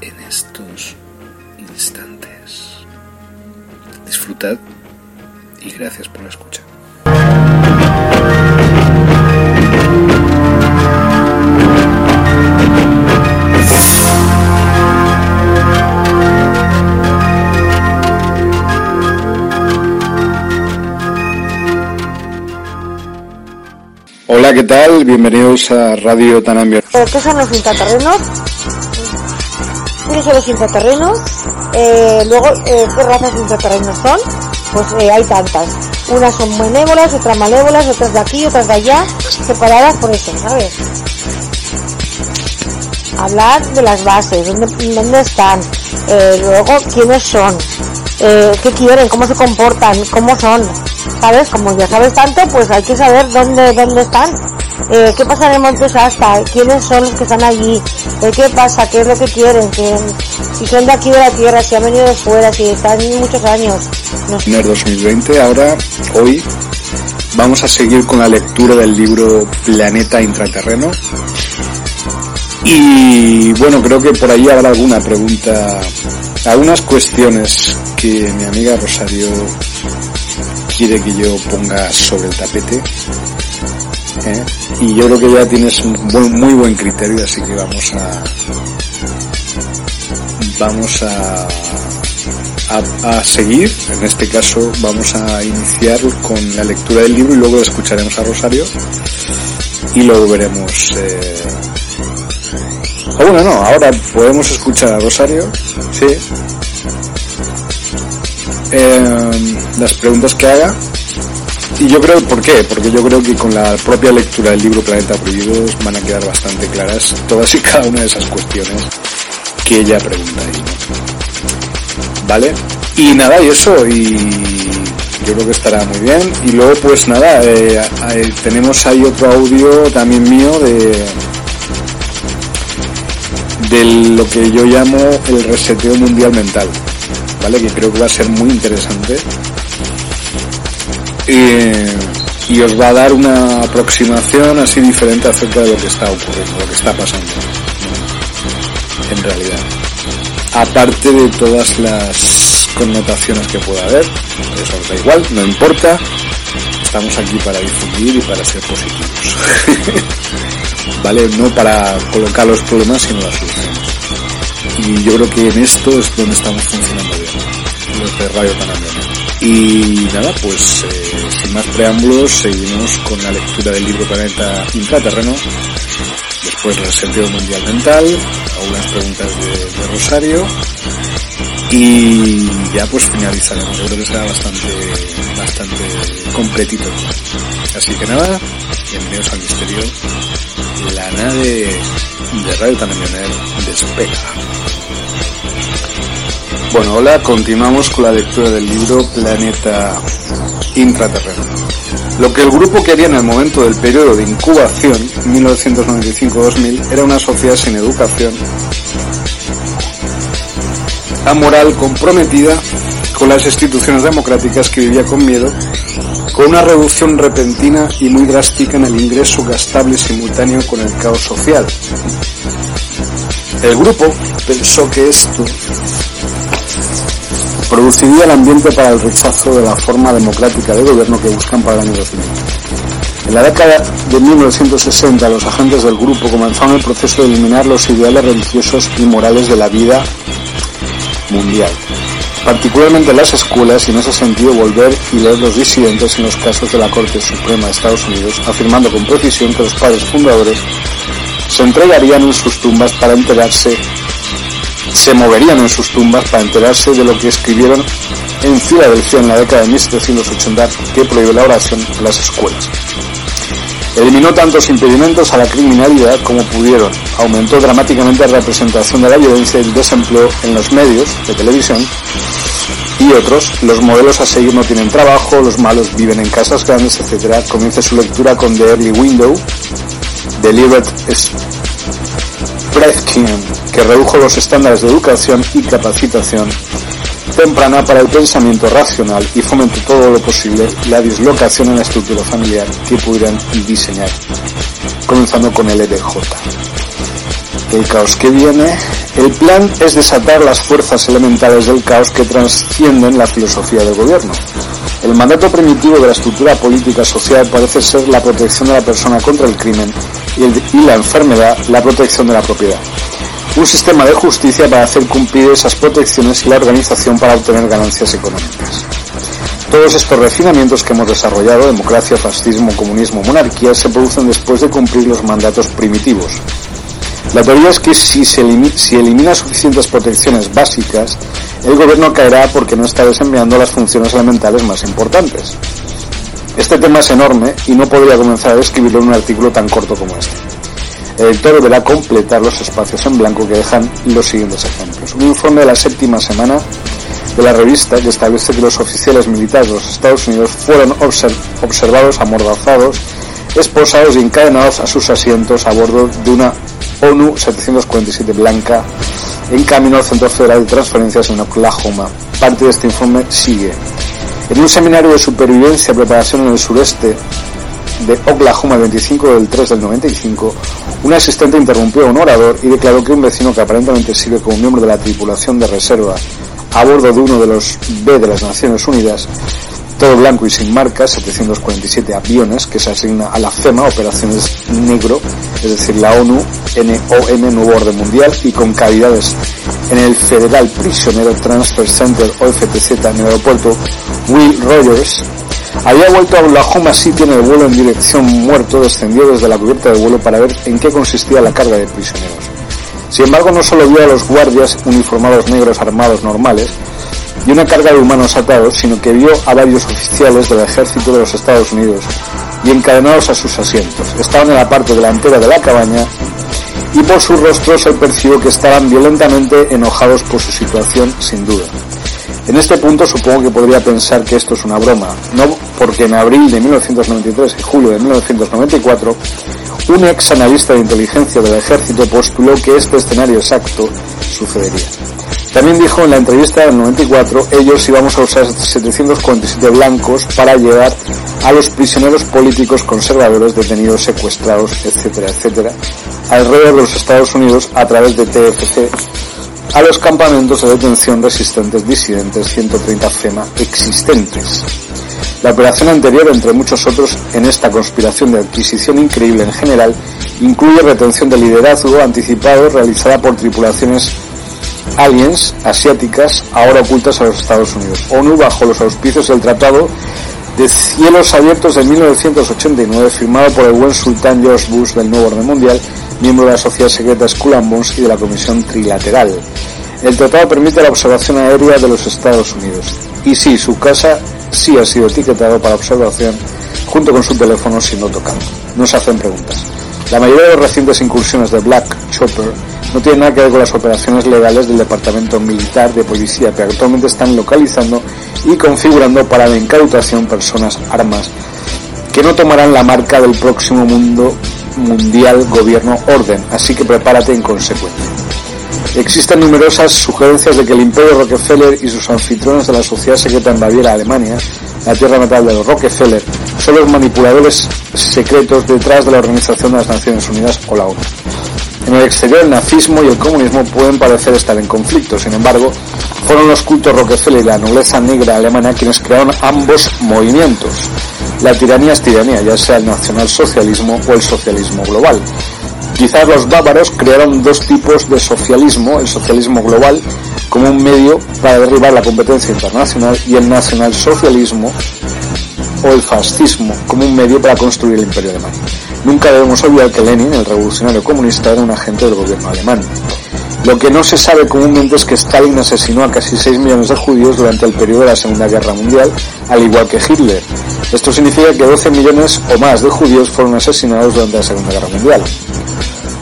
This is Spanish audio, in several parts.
en estos instantes. Disfrutad y gracias por la escucha. Hola, ¿qué tal? Bienvenidos a Radio Tanambia. ¿Qué son los intraterrenos? ¿Qué son los intraterrenos? Eh, luego, eh, ¿qué razas de intraterrenos son? Pues eh, hay tantas. Unas son benévolas, otras malévolas, otras de aquí, otras de allá, separadas por eso, ¿sabes? Hablar de las bases, dónde, dónde están, eh, luego quiénes son, eh, qué quieren, cómo se comportan, cómo son, ¿sabes? Como ya sabes tanto, pues hay que saber dónde, dónde están. Eh, ¿Qué pasa en el Monte Shasta? ¿Quiénes son los que están allí? Eh, ¿Qué pasa? ¿Qué es lo que quieren? ¿Qué, si son de aquí de la Tierra, si han venido de fuera, si están muchos años. No. En el 2020, ahora, hoy, vamos a seguir con la lectura del libro Planeta Intraterreno. Y bueno, creo que por ahí habrá alguna pregunta, algunas cuestiones que mi amiga Rosario quiere que yo ponga sobre el tapete. ¿Eh? Y yo creo que ya tienes un buen- muy buen criterio, así que vamos a vamos a, a, seguir. En este caso vamos a iniciar con la lectura del libro y luego escucharemos a Rosario y luego veremos. Eh... ah, bueno, no, ahora podemos escuchar a Rosario, sí. Eh, las preguntas que haga. Y yo creo, ¿por qué? Porque yo creo que con la propia lectura del libro Planeta Prohibido van a quedar bastante claras todas y cada una de esas cuestiones que ella pregunta ahí. ¿Vale? Y nada, y eso, y yo creo que estará muy bien. Y luego, pues nada, eh, eh, tenemos ahí otro audio también mío de de lo que yo llamo el reseteo mundial mental, ¿vale? Que creo que va a ser muy interesante. Y os va a dar una aproximación así diferente acerca de lo que está ocurriendo, lo que está pasando, en realidad. Aparte de todas las connotaciones que pueda haber, eso os da igual, no importa, estamos aquí para difundir y para ser positivos. ¿Vale? No para colocar los problemas, sino las soluciones. Y yo creo que en esto es donde estamos funcionando bien, los de Radio Panamá. Y nada, pues eh, sin más preámbulos, seguimos con la lectura del libro Planeta Intraterreno, después el sentido mundial mental, algunas preguntas de, Rosario, y ya pues finalizaremos. Creo que será bastante, bastante completito. Así que nada, bienvenidos al misterio. La nave de Radio Tanamioner despega. Bueno, hola, continuamos con la lectura del libro Planeta Intraterreno. Lo que el grupo quería en el momento del periodo de incubación, 1995-2000, era una sociedad sin educación, amoral, comprometida con las instituciones democráticas que vivía con miedo, con una reducción repentina y muy drástica en el ingreso gastable simultáneo con el caos social. El grupo pensó que esto produciría el ambiente para el rechazo de la forma democrática de gobierno que buscan para el año 2000. En la década de 1960 los agentes del grupo comenzaron el proceso de eliminar los ideales religiosos y morales de la vida mundial, particularmente en las escuelas y en ese sentido volver y leer los disidentes en los casos de la Corte Suprema de Estados Unidos, afirmando con precisión que los padres fundadores se entregarían en sus tumbas para enterarse, se moverían en sus tumbas para enterarse de lo que escribieron en Filadelfia en la década de 1780 que prohíbe la oración en las escuelas. Eliminó tantos impedimentos a la criminalidad como pudieron. Aumentó dramáticamente la representación de la violencia y el desempleo en los medios de televisión y otros. Los modelos a seguir no tienen trabajo, los malos viven en casas grandes, etc. Comienza su lectura con The Early Window de Libert Spredkin, que redujo los estándares de educación y capacitación temprana para el pensamiento racional y fomentó todo lo posible la dislocación en la estructura familiar que pudieran diseñar, comenzando con el EDJ. El caos que viene, el plan es desatar las fuerzas elementales del caos que trascienden la filosofía del gobierno. El mandato primitivo de la estructura política social parece ser la protección de la persona contra el crimen y, y la enfermedad la protección de la propiedad un sistema de justicia para hacer cumplir esas protecciones y la organización para obtener ganancias económicas. Todos estos refinamientos que hemos desarrollado, democracia, fascismo, comunismo, monarquía, se producen después de cumplir los mandatos primitivos. La teoría es que si se elimina, si elimina suficientes protecciones básicas, el gobierno caerá porque no está desempeñando las funciones elementales más importantes. Este tema es enorme y no podría comenzar a describirlo en un artículo tan corto como este. El lector deberá completar los espacios en blanco que dejan los siguientes ejemplos. Un informe de la séptima semana de la revista que establece que los oficiales militares de los Estados Unidos fueron observados, amordazados, esposados y encadenados a sus asientos a bordo de una ONU 747 blanca en camino al Centro Federal de Transferencias en Oklahoma. Parte de este informe sigue. En un seminario de supervivencia y preparación en el sureste de Oklahoma el 25 del 3 del 95, un asistente interrumpió a un orador y declaró que un vecino que aparentemente sirve como miembro de la tripulación de reserva a bordo de uno de los B de las Naciones Unidas, todo blanco y sin marcas, 747 aviones que se asigna a la FEMA, Operaciones Negro, es decir, la ONU, NOM, Nuevo Orden Mundial, y con cavidades en el Federal Prisionero Transfer Center, o FTZ, en el aeropuerto Will Rogers, había vuelto a Oklahoma City en el vuelo en dirección muerto, descendió desde la cubierta de vuelo para ver en qué consistía la carga de prisioneros. Sin embargo, no solo vio a los guardias uniformados negros armados normales y una carga de humanos atados, sino que vio a varios oficiales del ejército de los Estados Unidos y encadenados a sus asientos. Estaban en la parte delantera de la cabaña y por sus rostros se percibió que estaban violentamente enojados por su situación, sin duda. En este punto supongo que podría pensar que esto es una broma, no porque en abril de 1993 y julio de 1994 un ex analista de inteligencia del ejército postuló que este escenario exacto sucedería. También dijo en la entrevista del 94, ellos íbamos a usar 747 blancos para llevar a los prisioneros políticos conservadores detenidos, secuestrados, etcétera, etcétera, alrededor de los Estados Unidos a través de TFC a los campamentos de detención resistentes disidentes 130 FEMA existentes. La operación anterior, entre muchos otros, en esta conspiración de adquisición increíble en general, incluye retención de liderazgo anticipado realizada por tripulaciones aliens asiáticas ahora ocultas a los Estados Unidos. ONU bajo los auspicios del Tratado de Cielos Abiertos de 1989 firmado por el buen sultán George Bush del nuevo orden mundial miembro de la sociedad secreta Skull and Bones y de la Comisión Trilateral. El tratado permite la observación aérea de los Estados Unidos. Y sí, su casa sí ha sido etiquetado para observación junto con su teléfono siendo tocado. No se hacen preguntas. La mayoría de las recientes incursiones de Black Chopper no tienen nada que ver con las operaciones legales del Departamento Militar de Policía, pero actualmente están localizando y configurando para la incautación personas, armas, que no tomarán la marca del próximo mundo mundial gobierno orden, así que prepárate en consecuencia. Existen numerosas sugerencias de que el imperio Rockefeller y sus anfitriones de la sociedad secreta en Baviera, Alemania, la tierra natal de los Rockefeller, son los manipuladores secretos detrás de la Organización de las Naciones Unidas o la ONU. En el exterior el nazismo y el comunismo pueden parecer estar en conflicto, sin embargo, fueron los cultos Rockefeller y la nobleza negra alemana quienes crearon ambos movimientos. La tiranía es tiranía, ya sea el nacionalsocialismo o el socialismo global. Quizás los bávaros crearon dos tipos de socialismo, el socialismo global como un medio para derribar la competencia internacional y el nacionalsocialismo o el fascismo como un medio para construir el imperio alemán. Nunca debemos olvidar que Lenin, el revolucionario comunista, era un agente del gobierno alemán. Lo que no se sabe comúnmente es que Stalin asesinó a casi 6 millones de judíos durante el periodo de la Segunda Guerra Mundial, al igual que Hitler. Esto significa que 12 millones o más de judíos fueron asesinados durante la Segunda Guerra Mundial.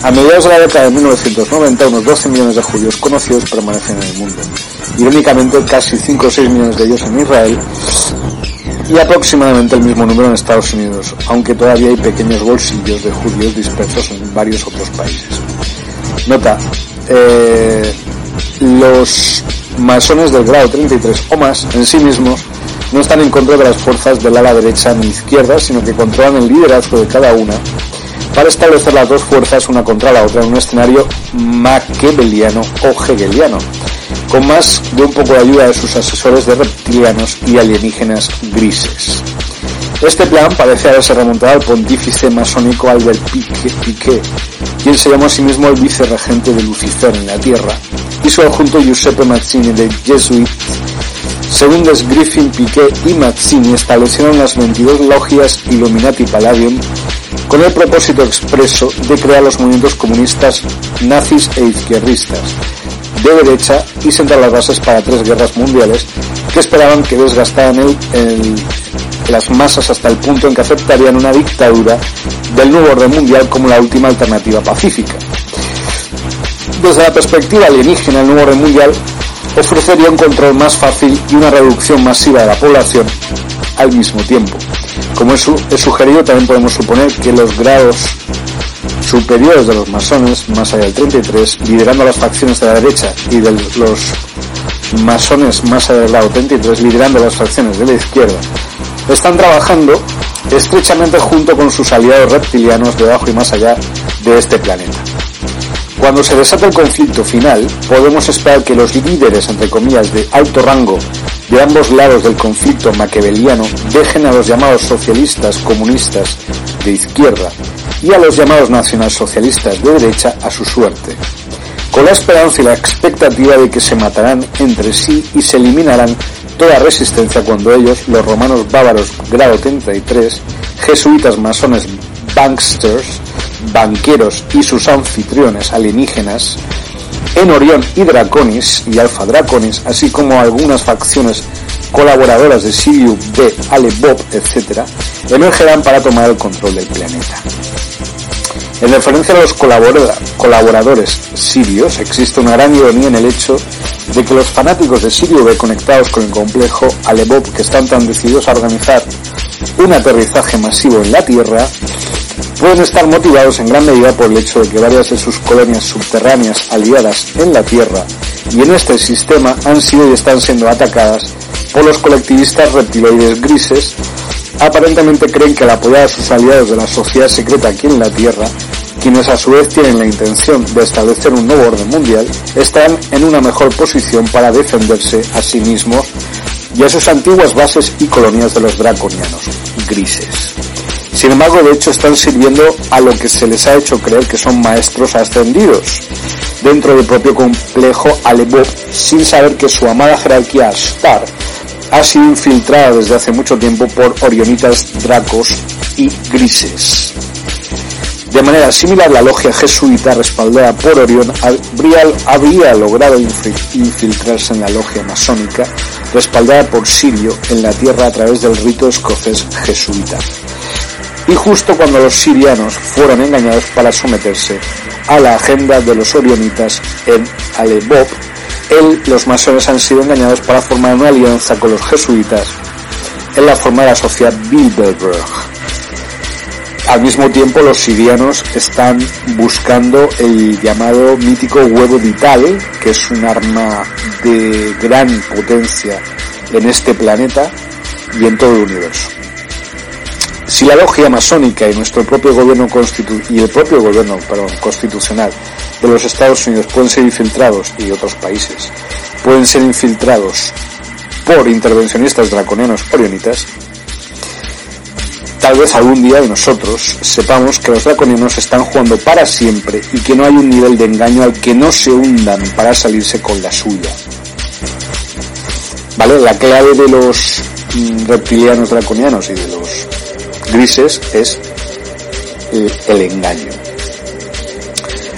A mediados de la década de 1990, unos 12 millones de judíos conocidos permanecen en el mundo. Irónicamente, casi 5 o 6 millones de ellos en Israel y aproximadamente el mismo número en Estados Unidos, aunque todavía hay pequeños bolsillos de judíos dispersos en varios otros países. Nota, eh, los masones del grado 33 o más en sí mismos no están en contra de las fuerzas del ala derecha ni izquierda, sino que controlan el liderazgo de cada una para establecer las dos fuerzas una contra la otra en un escenario maquiaveliano o hegeliano, con más de un poco de ayuda de sus asesores de reptilianos y alienígenas grises. Este plan parece haberse remontado al pontífice masónico Albert Piquet, quien se llamó a sí mismo el vicerregente de Lucifer en la Tierra, y su adjunto Giuseppe Mazzini de Jesuit. Según Griffin, Piquet y Mazzini establecieron las 22 logias Illuminati Palladium con el propósito expreso de crear los movimientos comunistas nazis e izquierdistas de derecha y sentar las bases para tres guerras mundiales que esperaban que desgastaran las masas hasta el punto en que aceptarían una dictadura del nuevo orden mundial como la última alternativa pacífica. Desde la perspectiva alienígena, el nuevo orden mundial ofrecería un control más fácil y una reducción masiva de la población al mismo tiempo. Como es, sugerido, también podemos suponer que los grados superiores de los masones, más allá del 33, liderando las facciones de la derecha y de los masones más allá del lado 33, liderando las facciones de la izquierda, están trabajando estrechamente junto con sus aliados reptilianos debajo y más allá de este planeta. Cuando se desata el conflicto final, podemos esperar que los líderes, entre comillas, de alto rango de ambos lados del conflicto maquiaveliano dejen a los llamados socialistas comunistas de izquierda y a los llamados nacionalsocialistas de derecha a su suerte, con la esperanza y la expectativa de que se matarán entre sí y se eliminarán toda resistencia cuando ellos, los romanos bávaros grado 33, jesuitas masones banksters, banqueros y sus anfitriones alienígenas, en Orión y Draconis y Alpha Draconis, así como algunas facciones colaboradoras de Sirius B, Ale Bob, etc., emergerán para tomar el control del planeta. En referencia a los colaboradores sirios, existe una gran ironía en el hecho de que los fanáticos de Sirio B conectados con el complejo Alebop que están tan decididos a organizar un aterrizaje masivo en la Tierra, pueden estar motivados en gran medida por el hecho de que varias de sus colonias subterráneas aliadas en la Tierra y en este sistema han sido y están siendo atacadas por los colectivistas reptiloides grises, aparentemente creen que al apoyar a sus aliados de la sociedad secreta aquí en la Tierra, quienes a su vez tienen la intención de establecer un nuevo orden mundial, están en una mejor posición para defenderse a sí mismos y a sus antiguas bases y colonias de los draconianos grises. Sin embargo, de hecho, están sirviendo a lo que se les ha hecho creer que son maestros ascendidos dentro del propio complejo Alebop, sin saber que su amada jerarquía Star ha sido infiltrada desde hace mucho tiempo por orionitas dracos y grises. De manera similar, la logia jesuita respaldada por Orión habría logrado infiltrarse en la logia masónica respaldada por Sirio en la tierra a través del rito escocés jesuita. Y justo cuando los sirianos fueron engañados para someterse a la agenda de los orionitas en Alebop, él, los masones han sido engañados para formar una alianza con los jesuitas en la forma de la sociedad Bilderberg. Al mismo tiempo, los sirianos están buscando el llamado mítico huevo vital, que es un arma de gran potencia en este planeta y en todo el universo. Si la logia masónica y nuestro propio gobierno y el propio gobierno constitucional de los Estados Unidos pueden ser infiltrados y otros países pueden ser infiltrados por intervencionistas draconianos orionitas, tal vez algún día de nosotros sepamos que los draconianos están jugando para siempre y que no hay un nivel de engaño al que no se hundan para salirse con la suya. ¿Vale? La clave de los mm, reptilianos draconianos y de los grises es el, engaño.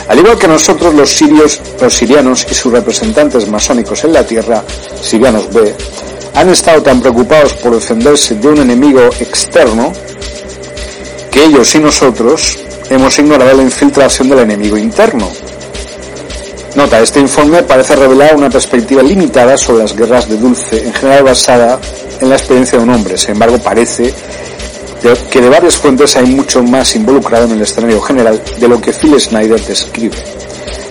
Al igual que nosotros los sirios, los sirianos y sus representantes masónicos en la tierra, sirianos B, han estado tan preocupados por defenderse de un enemigo externo que ellos y nosotros hemos ignorado la infiltración del enemigo interno. Nota, este informe parece revelar una perspectiva limitada sobre las guerras de Dulce, en general basada en la experiencia de un hombre. Sin embargo, parece que de varias fuentes hay mucho más involucrado en el escenario general de lo que Phil Snyder describe.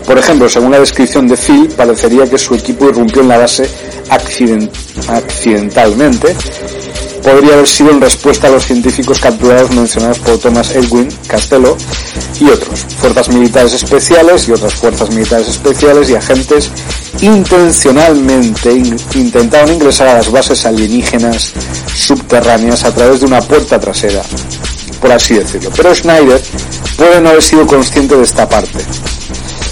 Por ejemplo, según la descripción de Phil, parecería que su equipo irrumpió en la base accidentalmente. Podría haber sido en respuesta a los científicos capturados mencionados por Thomas Edwin Castello y otros, fuerzas militares especiales y otras fuerzas militares especiales y agentes intencionalmente intentaron ingresar a las bases alienígenas subterráneas a través de una puerta trasera, por así decirlo. Pero Schneider puede no haber sido consciente de esta parte.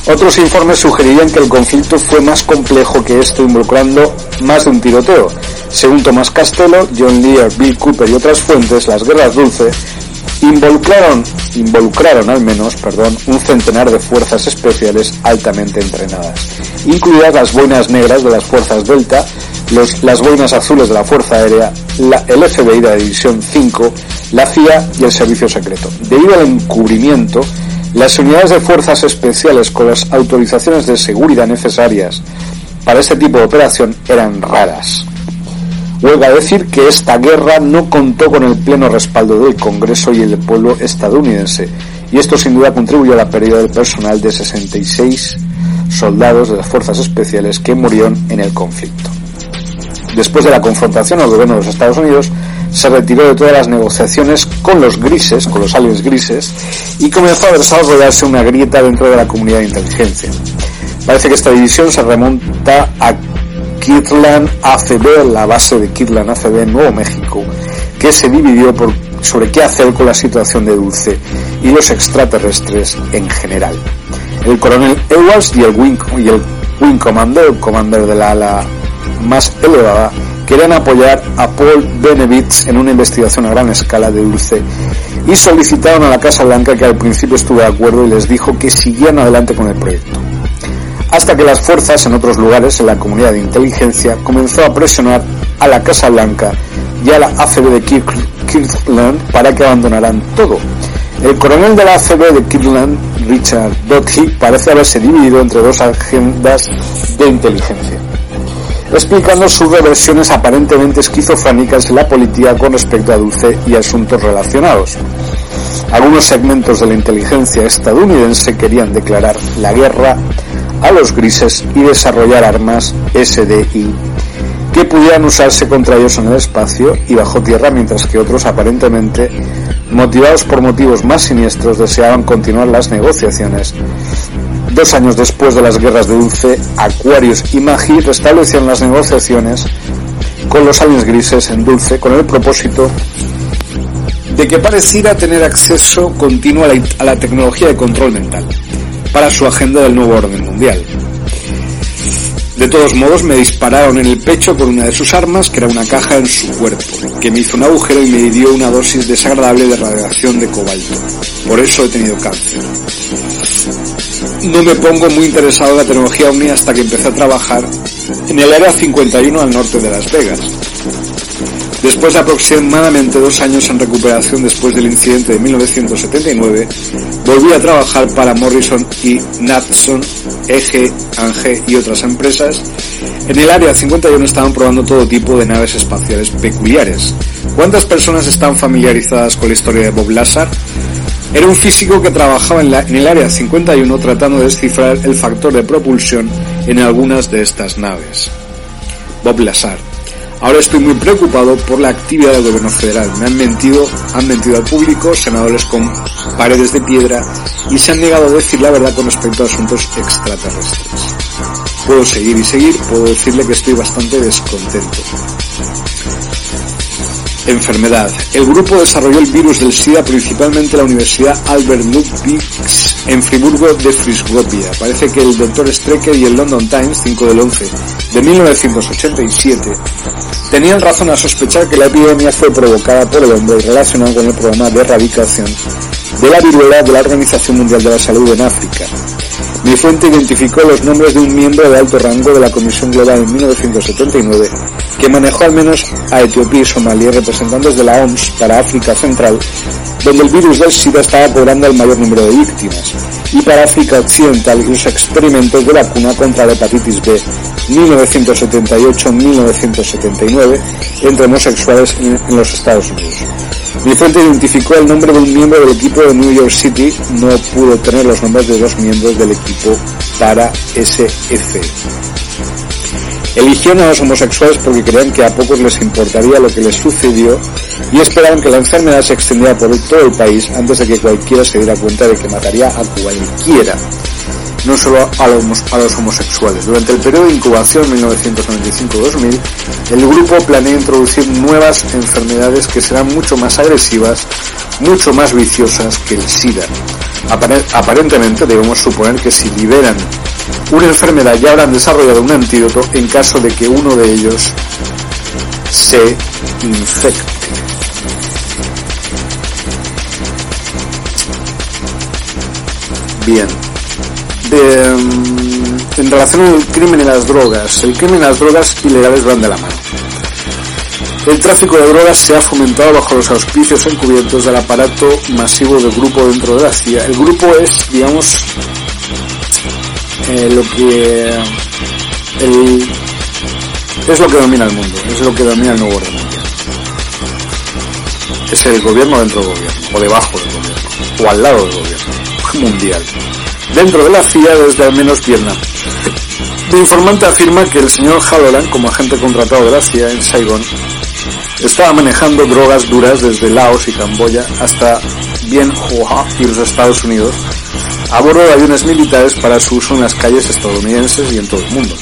Otros informes sugerirían que el conflicto fue más complejo que esto, involucrando más de un tiroteo. Según Tomás Castello, John Lear, Bill Cooper y otras fuentes, las guerras dulces involucraron, involucraron al menos, perdón, un centenar de fuerzas especiales altamente entrenadas, incluidas las boinas negras de las fuerzas Delta, los, las boinas azules de la Fuerza Aérea, la, el FBI de la División 5, la CIA y el Servicio Secreto. Debido al encubrimiento, las unidades de fuerzas especiales con las autorizaciones de seguridad necesarias para este tipo de operación eran raras. Huelga decir que esta guerra no contó con el pleno respaldo del Congreso y el pueblo estadounidense, y esto sin duda contribuyó a la pérdida del personal de 66 soldados de las fuerzas especiales que murieron en el conflicto. Después de la confrontación, el gobierno de los Estados Unidos se retiró de todas las negociaciones con los grises, con los aliens grises, y comenzó a desarrollarse una grieta dentro de la comunidad de inteligencia. Parece que esta división se remonta a Kirtland ACB, la base de Kirtland ACB en Nuevo México, que se dividió sobre qué hacer con la situación de Dulce y los extraterrestres en general. El coronel Edwards y el Wing, y el Wing Commander, el commander de la ala más elevada, querían apoyar a Paul Benevitz en una investigación a gran escala de Dulce y solicitaron a la Casa Blanca que al principio estuvo de acuerdo y les dijo que siguieran adelante con el proyecto hasta que las fuerzas en otros lugares en la comunidad de inteligencia comenzó a presionar a la Casa Blanca y a la ACB de Kirtland para que abandonaran todo. El coronel de la ACB de Kirtland, Richard Doty, parece haberse dividido entre dos agendas de inteligencia, explicando sus reversiones aparentemente esquizofrénicas en la política con respecto a Dulce y asuntos relacionados. Algunos segmentos de la inteligencia estadounidense querían declarar la guerra a los grises y desarrollar armas SDI que pudieran usarse contra ellos en el espacio y bajo tierra, mientras que otros aparentemente, motivados por motivos más siniestros, deseaban continuar las negociaciones. Dos años después de las guerras de Dulce, Aquarius y Magi restablecieron las negociaciones con los aliens grises en Dulce con el propósito de que pareciera tener acceso continuo a la tecnología de control mental para su agenda del nuevo orden mundial. De todos modos, me dispararon en el pecho con una de sus armas, que era una caja en su cuerpo, que me hizo un agujero y me dio una dosis desagradable de radiación de cobalto. Por eso he tenido cáncer. No me pongo muy interesado en la tecnología OVNI hasta que empecé a trabajar en el Área 51 al norte de Las Vegas. Después de aproximadamente dos años en recuperación después del incidente de 1979, volví a trabajar para Morrison y Natson, EG, ANGE y otras empresas. En el área 51 estaban probando todo tipo de naves espaciales peculiares. ¿Cuántas personas están familiarizadas con la historia de Bob Lazar? Era un físico que trabajaba en, en el área 51 tratando de descifrar el factor de propulsión en algunas de estas naves. Bob Lazar Ahora estoy muy preocupado por la actividad del gobierno federal. Me han mentido, han mentido al público, senadores con paredes de piedra y se han negado a decir la verdad con respecto a asuntos extraterrestres. Puedo seguir y seguir, puedo decirle que estoy bastante descontento. Enfermedad. El grupo desarrolló el virus del SIDA principalmente en la Universidad Albert Ludwig en Friburgo de Frisgopia. Parece que el Dr. Strecker y el London Times, 5 del 11 de 1987, tenían razón a sospechar que la epidemia fue provocada por el hombre y relacionada con el programa de erradicación de la viruela de la Organización Mundial de la Salud en África. Mi fuente identificó los nombres de un miembro de alto rango de la Comisión Global en 1979 que manejó al menos a Etiopía y Somalia representantes de la OMS para África Central, donde el virus del SIDA estaba cobrando el mayor número de víctimas, y para África Occidental y los experimentos de vacuna contra la hepatitis B 1978-1979 entre homosexuales en los Estados Unidos. Mi fuente identificó el nombre de un miembro del equipo de New York City, no pudo tener los nombres de dos miembros del equipo para SF. Eligieron a los homosexuales porque creían que a pocos les importaría lo que les sucedió y esperaban que la enfermedad se extendiera por todo el país antes de que cualquiera se diera cuenta de que mataría a cualquiera no solo a los, homosexuales. Durante el periodo de incubación 1995-2000, el grupo planea introducir nuevas enfermedades que serán mucho más agresivas, mucho más viciosas que el SIDA. Aparentemente debemos suponer que si liberan una enfermedad ya habrán desarrollado un antídoto en caso de que uno de ellos se infecte. Bien, en relación al crimen y las drogas. El crimen y las drogas ilegales van de la mano. El tráfico de drogas se ha fomentado bajo los auspicios encubiertos del aparato masivo del grupo dentro de la CIA. El grupo es, digamos, eh, lo que es lo que domina el mundo, es lo que domina el nuevo orden. Es el gobierno dentro del gobierno, o debajo del gobierno, o al lado del gobierno mundial dentro de la CIA desde al menos Vietnam. El informante afirma que el señor Halloran, como agente contratado de la CIA en Saigon, estaba manejando drogas duras desde Laos y Camboya hasta Bien Hoa y los Estados Unidos a bordo de aviones militares para su uso en las calles estadounidenses y en todo el mundo.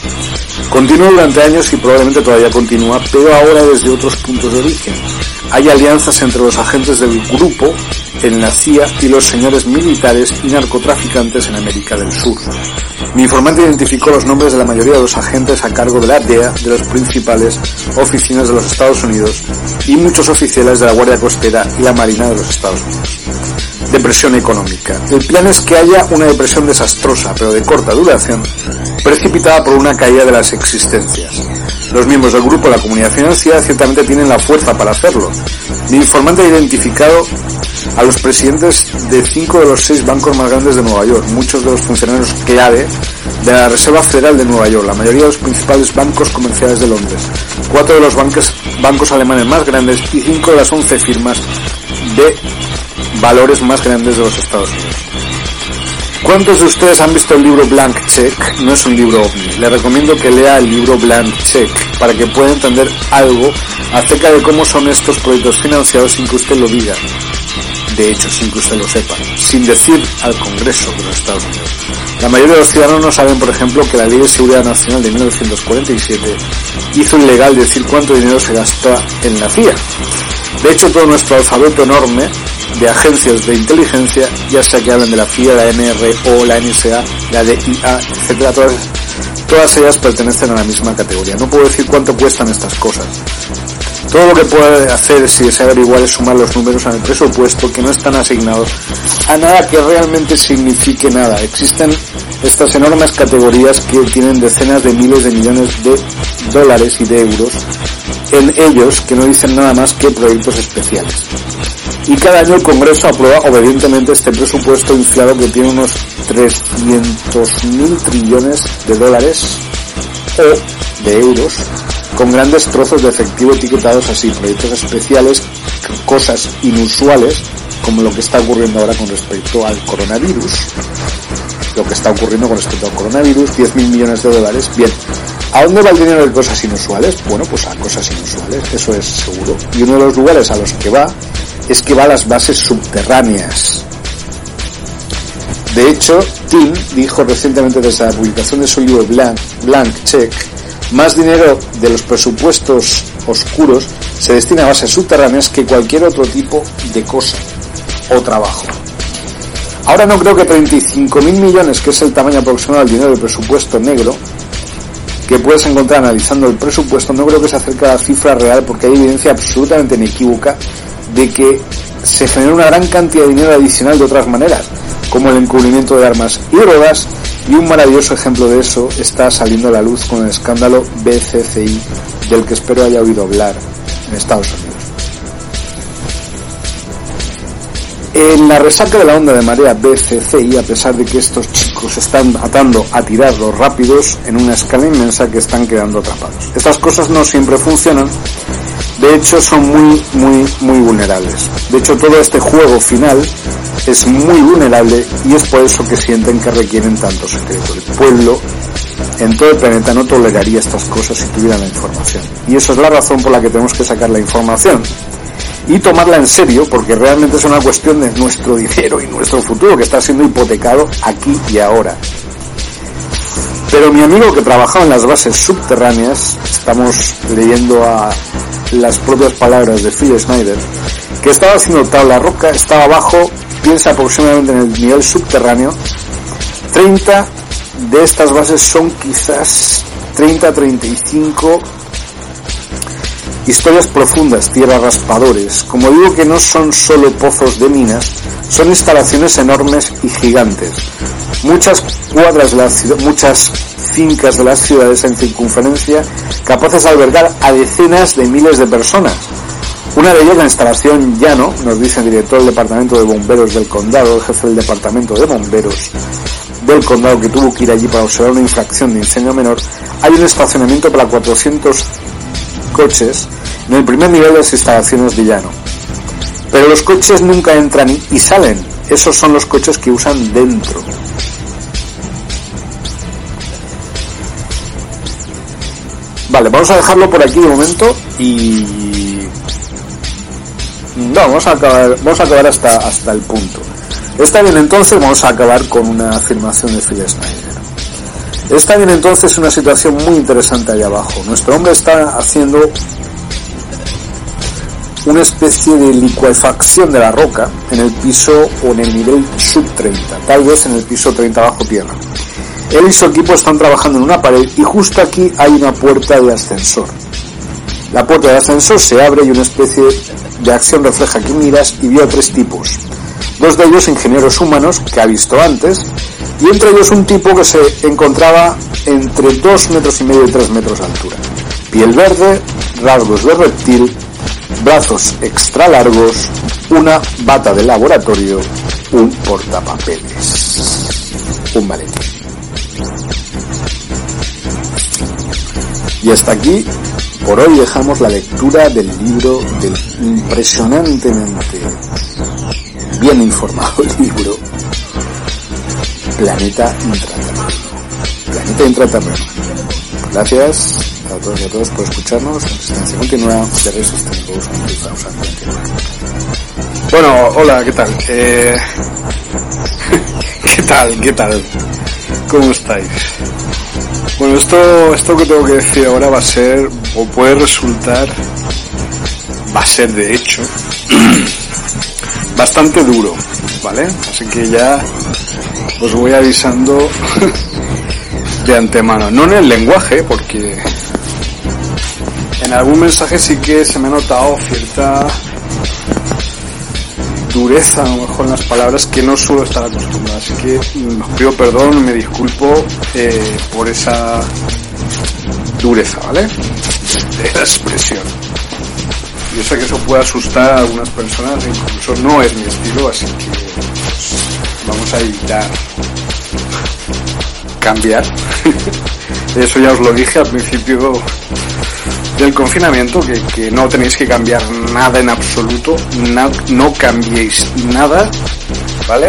Continuó durante años y probablemente todavía continúa, pero ahora desde otros puntos de origen. Hay alianzas entre los agentes del grupo en la CIA y los señores militares y narcotraficantes en América del Sur. Mi informante identificó los nombres de la mayoría de los agentes a cargo de la DEA de las principales oficinas de los Estados Unidos y muchos oficiales de la Guardia Costera y la Marina de los Estados Unidos. Depresión económica. El plan es que haya una depresión desastrosa, pero de corta duración, precipitada por una caída de las existencias. Los miembros del grupo de la comunidad financiera ciertamente tienen la fuerza para hacerlo. Mi informante ha identificado a los presidentes de cinco de los seis bancos más grandes de Nueva York, muchos de los funcionarios clave de la Reserva Federal de Nueva York, la mayoría de los principales bancos comerciales de Londres, cuatro de los bancos, bancos alemanes más grandes y cinco de las once firmas de valores más grandes de los Estados Unidos. ¿Cuántos de ustedes han visto el libro Blank Check? No es un libro ovni. Le recomiendo que lea el libro Blank Check para que pueda entender algo acerca de cómo son estos proyectos financiados sin que usted lo diga de hecho, sin que usted lo sepa, sin decir al Congreso de los Estados Unidos. La mayoría de los ciudadanos no saben, por ejemplo, que la Ley de Seguridad Nacional de 1947 hizo ilegal decir cuánto dinero se gasta en la CIA. De hecho, todo nuestro alfabeto enorme de agencias de inteligencia, ya sea que hablen de la CIA, la NRO, la NSA, la DIA, etcétera, todas, todas ellas pertenecen a la misma categoría. No puedo decir cuánto cuestan estas cosas, todo lo que puede hacer si desea averiguar es sumar los números al presupuesto que no están asignados a nada que realmente signifique nada. Existen estas enormes categorías que tienen decenas de miles de millones de dólares y de euros en ellos que no dicen nada más que proyectos especiales. Y cada año el Congreso aprueba obedientemente este presupuesto inflado que tiene unos 300 mil trillones de dólares o de euros con grandes trozos de efectivo etiquetados así, proyectos especiales, cosas inusuales, como lo que está ocurriendo ahora con respecto al coronavirus, lo que está ocurriendo con respecto al coronavirus, 10 mil millones de dólares, bien, ¿A dónde va el dinero de cosas inusuales? Bueno, pues a cosas inusuales, eso es seguro. Y uno de los lugares a los que va es que va a las bases subterráneas. De hecho, Tim dijo recientemente desde la publicación de su libro Blank, Check, más dinero de los presupuestos oscuros se destina a bases subterráneas que cualquier otro tipo de cosa o trabajo. Ahora no creo que 35.000 millones, que es el tamaño aproximado del dinero del presupuesto negro, que puedes encontrar analizando el presupuesto, no creo que se acerque a la cifra real porque hay evidencia absolutamente inequívoca de que se genera una gran cantidad de dinero adicional de otras maneras, como el encubrimiento de armas y drogas, y un maravilloso ejemplo de eso está saliendo a la luz con el escándalo BCCI, del que espero haya oído hablar en Estados Unidos. En la resaca de la onda de marea BCCI, a pesar de que estos chicos están atando a tirar los rápidos en una escala inmensa que están quedando atrapados. Estas cosas no siempre funcionan, de hecho son muy, muy, muy vulnerables. De hecho todo este juego final es muy vulnerable y es por eso que sienten que requieren tanto secreto. El pueblo en todo el planeta no toleraría estas cosas si tuvieran la información. Y eso es la razón por la que tenemos que sacar la información y tomarla en serio porque realmente es una cuestión de nuestro dinero y nuestro futuro que está siendo hipotecado aquí y ahora. Pero mi amigo que trabajaba en las bases subterráneas, estamos leyendo a las propias palabras de Phil Snyder, que estaba haciendo tabla roca, estaba abajo, piensa aproximadamente en el nivel subterráneo, 30 de estas bases son quizás 30-35 historias profundas, tierras raspadores. Como digo que no son solo pozos de minas, son instalaciones enormes y gigantes. Muchas cuadras de la ciudad, muchas fincas de las ciudades en circunferencia capaces de albergar a decenas de miles de personas. Una de ellas la instalación Llano, nos dice el director del departamento de bomberos del condado, el jefe del departamento de bomberos del condado que tuvo que ir allí para observar una infracción de incendio menor, hay un estacionamiento para 400 coches en el primer nivel de las instalaciones de llano. Pero los coches nunca entran y salen. Esos son los coches que usan dentro. Vale, vamos a dejarlo por aquí de momento y... No, vamos a acabar, vamos a acabar hasta, hasta el punto. Está bien entonces, vamos a acabar con una afirmación de Phil Snyder. Está bien entonces una situación muy interesante allá abajo. Nuestro hombre está haciendo una especie de licuefacción de la roca en el piso o en el nivel sub 30, tal vez en el piso 30 bajo tierra. Él y su equipo están trabajando en una pared y justo aquí hay una puerta de ascensor. La puerta de ascensor se abre y una especie de acción refleja que miras y vio a tres tipos. Dos de ellos ingenieros humanos que ha visto antes y entre ellos un tipo que se encontraba entre dos metros y medio y tres metros de altura. Piel verde, rasgos de reptil brazos extra largos, una bata de laboratorio, un portapapeles, un maletín. Y hasta aquí, por hoy dejamos la lectura del libro del impresionantemente bien informado libro Planeta Intraterreno. Planeta Intraterreno. Gracias a todos y a todos por escucharnos. Resistencia continua de Resistance Bueno, hola, ¿qué tal? Eh... ¿Qué tal? ¿Qué tal? ¿Cómo estáis? Bueno, esto, esto que tengo que decir ahora va a ser, o puede resultar, va a ser de hecho, bastante duro, ¿vale? Así que ya os voy avisando de antemano. No en el lenguaje, porque en algún mensaje sí que se me ha notado cierta dureza, a lo mejor en las palabras, que no suelo estar acostumbrado. Así que os pido perdón, me disculpo eh, por esa dureza, ¿vale? De la expresión. Yo sé que eso puede asustar a algunas personas, incluso no es mi estilo, así que vamos a evitar cambiar. Eso ya os lo dije al principio del confinamiento, que, no tenéis que cambiar nada en absoluto, no cambiéis nada, ¿vale?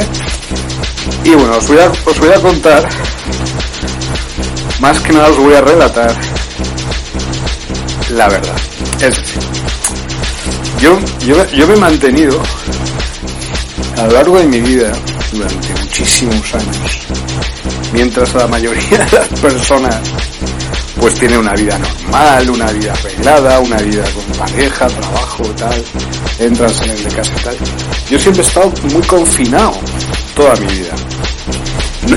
Y bueno, os voy, a, os voy a contar, más que nada os voy a relatar la verdad. Es yo, yo, yo me he mantenido a lo largo de mi vida, durante muchísimos años, mientras la mayoría de las personas pues tiene una vida normal, una vida arreglada, una vida con pareja, trabajo, tal, entras en el de casa tal. Yo siempre he estado muy confinado toda mi vida.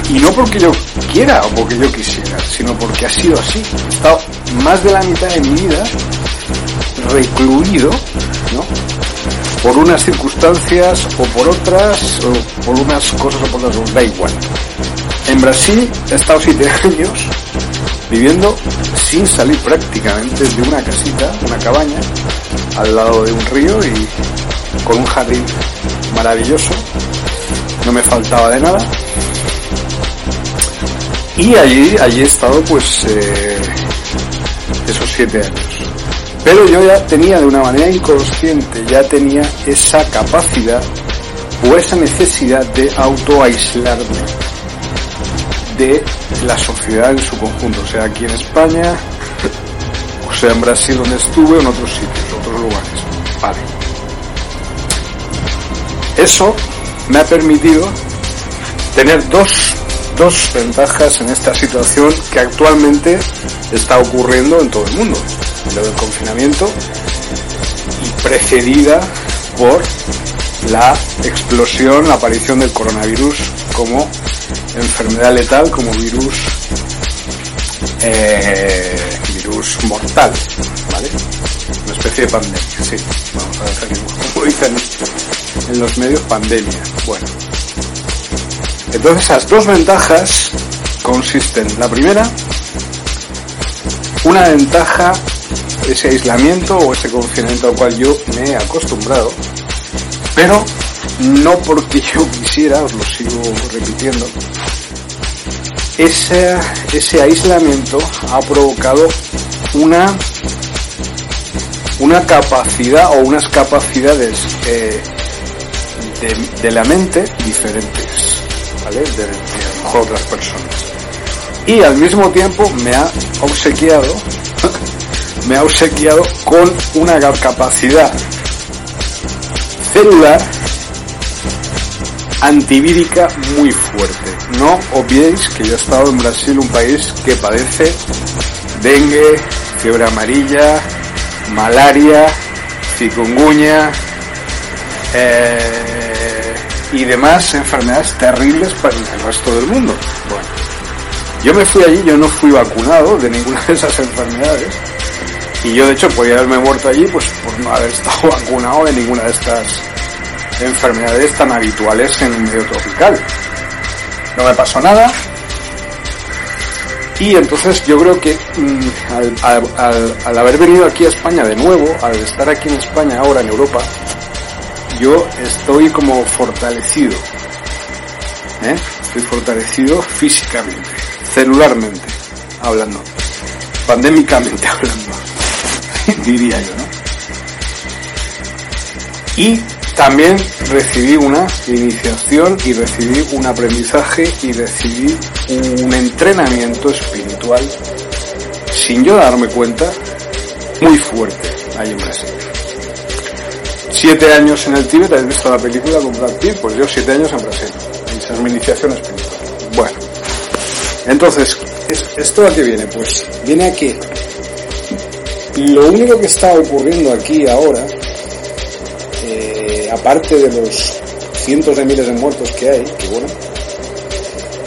y no porque yo quiera o porque yo quisiera, sino porque ha sido así. He estado más de la mitad de mi vida recluido. Por unas circunstancias o por otras, o por unas cosas o por otras, da igual. En Brasil he estado siete años viviendo sin salir prácticamente de una casita, una cabaña, al lado de un río y con un jardín maravilloso. No me faltaba de nada. Y allí, allí he estado pues eh, esos siete años. Pero yo ya tenía de una manera inconsciente, ya tenía esa capacidad o esa necesidad de autoaislarme de la sociedad en su conjunto, sea aquí en España, o sea en Brasil donde estuve o en otros sitios, otros lugares. Vale. Eso me ha permitido tener dos, dos ventajas en esta situación que actualmente está ocurriendo en todo el mundo. Lo del confinamiento y precedida por la explosión, la aparición del coronavirus como enfermedad letal como virus eh, virus mortal, ¿vale? Una especie de pandemia, sí. Vamos a dejar como dicen en los medios, pandemia. Bueno. Entonces esas dos ventajas consisten, la primera, una ventaja, ese aislamiento o ese confinamiento al cual yo me he acostumbrado, pero no porque yo quisiera, os lo sigo repitiendo, ese, ese aislamiento ha provocado una, una capacidad o unas capacidades eh, de, la mente diferentes, ¿vale? De, de otras personas. Y al mismo tiempo me ha obsequiado, me ha obsequiado con una capacidad celular antivírica muy fuerte. No obviéis que yo he estado en Brasil, un país que padece dengue, fiebre amarilla, malaria, cikungunya eh, y demás enfermedades terribles para el resto del mundo. Bueno, yo me fui allí, yo no fui vacunado de ninguna de esas enfermedades. Y yo de hecho podía haberme muerto allí pues por no haber estado vacunado de ninguna de estas enfermedades tan habituales en medio tropical. No me pasó nada. Y entonces yo creo que mm, al, haber venido aquí a España de nuevo, al estar aquí en España ahora en Europa, yo estoy como fortalecido. ¿eh? Estoy fortalecido físicamente, celularmente hablando, pandémicamente hablando, diría yo, ¿no? Y también recibí una iniciación y recibí un aprendizaje y recibí un entrenamiento espiritual sin yo darme cuenta muy fuerte ahí en Brasil. Siete años en el Tíbet, ¿has visto la película con Brad Pitt? Pues yo siete años en Brasil. Esa es mi iniciación espiritual. Bueno, entonces, ¿esto a qué viene? Pues viene a que lo único que está ocurriendo aquí ahora aparte de los cientos de miles de muertos que hay, que bueno,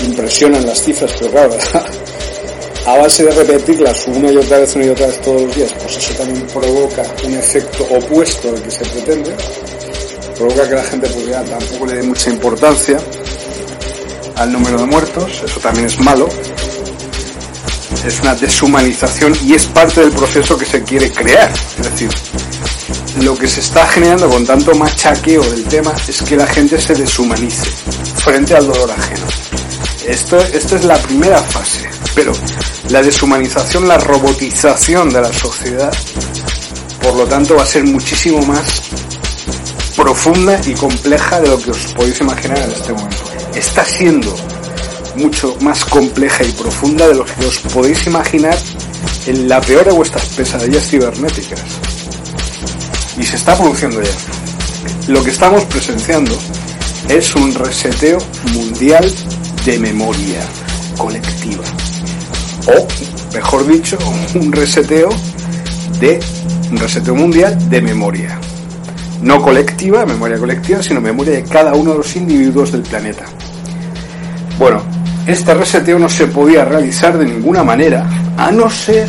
impresionan las cifras, pero claro, a base de repetirlas una y otra vez, una y otra vez todos los días, pues eso también provoca un efecto opuesto al que se pretende, provoca que la gente pues ya tampoco le dé mucha importancia al número de muertos, eso también es malo, es una deshumanización y es parte del proceso que se quiere crear, es decir, lo que se está generando con tanto machaqueo del tema es que la gente se deshumanice frente al dolor ajeno. Esto, esto es la primera fase, pero la deshumanización, la robotización de la sociedad, por lo tanto, va a ser muchísimo más profunda y compleja de lo que os podéis imaginar en este momento. Está siendo mucho más compleja y profunda de lo que os podéis imaginar en la peor de vuestras pesadillas cibernéticas. Y se está produciendo ya. Lo que estamos presenciando es un reseteo mundial de memoria colectiva. O, mejor dicho, un reseteo de un reseteo mundial de memoria. No colectiva, memoria colectiva, sino memoria de cada uno de los individuos del planeta. Bueno, este reseteo no se podía realizar de ninguna manera, a no ser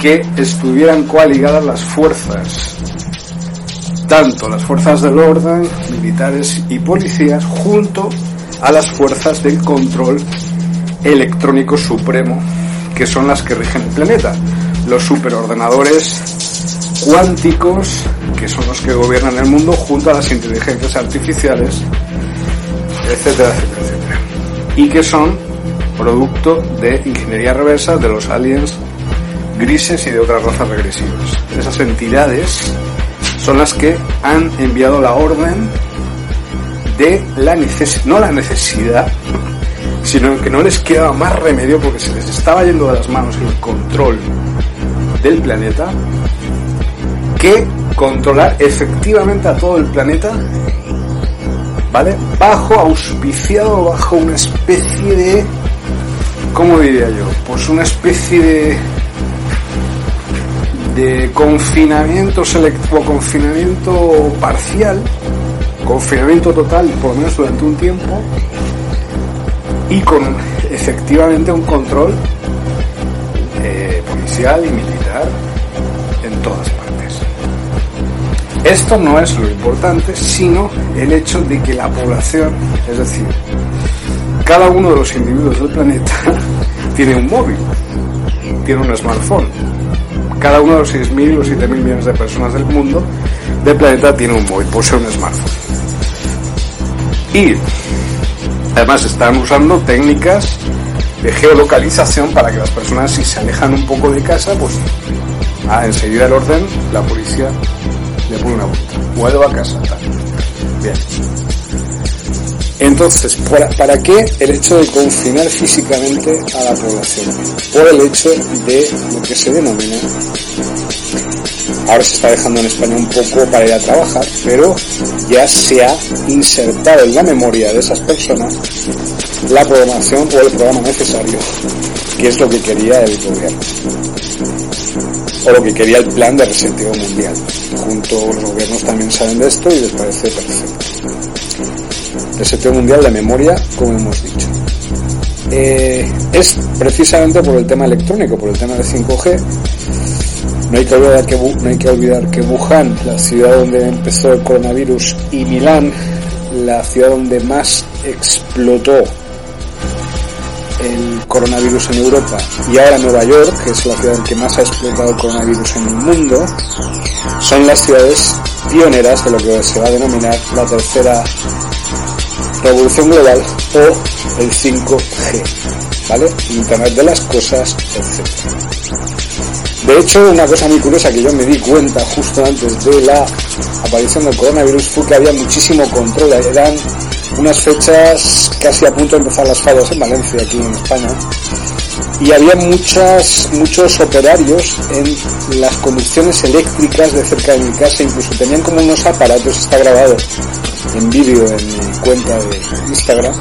que estuvieran coaligadas las fuerzas, tanto las fuerzas del orden, militares y policías, junto a las fuerzas del control electrónico supremo, que son las que rigen el planeta, los superordenadores cuánticos, que son los que gobiernan el mundo, junto a las inteligencias artificiales, etcétera, etcétera. Y que son producto de ingeniería reversa de los aliens grises y de otras razas regresivas. Esas entidades son las que han enviado la orden de la necesidad, no la necesidad, sino que no les quedaba más remedio porque se les estaba yendo de las manos el control del planeta que controlar efectivamente a todo el planeta, ¿vale? Bajo auspiciado, bajo una especie de, ¿cómo diría yo? Pues una especie de de confinamiento selectivo, confinamiento parcial, confinamiento total, por lo menos durante un tiempo, y con efectivamente un control eh, policial y militar Esto no es lo importante, sino el hecho de que la población, es decir, cada uno de los individuos del planeta tiene un móvil, tiene un smartphone. Cada uno de los 6.000 o 7.000 millones de personas del mundo, del planeta, tiene un móvil, posee un smartphone. Y además están usando técnicas de geolocalización para que las personas si se alejan un poco de casa, pues a enseguida el orden, la policía pone una vuelta. Vuelva a casa. Bien. Entonces, ¿para, ¿para qué el hecho de confinar físicamente a la población? Por el hecho de lo que se denomina, ahora se está dejando en España un poco para ir a trabajar, pero ya se ha insertado en la memoria de esas personas la programación o el programa necesario, que es lo que quería el gobierno o lo que quería el plan de reseteo mundial. Junto los gobiernos también saben de esto y les parece perfecto. Reseteo mundial de memoria, como hemos dicho. Eh, es precisamente por el tema electrónico, por el tema de 5G. No hay, que olvidar que, no hay que olvidar que Wuhan, la ciudad donde empezó el coronavirus, y Milán, la ciudad donde más explotó el coronavirus en Europa y ahora Nueva York, que es la ciudad en que más ha explotado el coronavirus en el mundo, son las ciudades pioneras de lo que se va a denominar la tercera revolución global o el 5G, ¿vale? Internet de las cosas, etc. De hecho, una cosa muy curiosa que yo me di cuenta justo antes de la aparición del coronavirus fue que había muchísimo control, eran unas fechas casi a punto de empezar las fallas en Valencia, aquí en España, y había muchos operarios en las conducciones eléctricas de cerca de mi casa, incluso tenían como unos aparatos, está grabado en vídeo en mi cuenta de Instagram,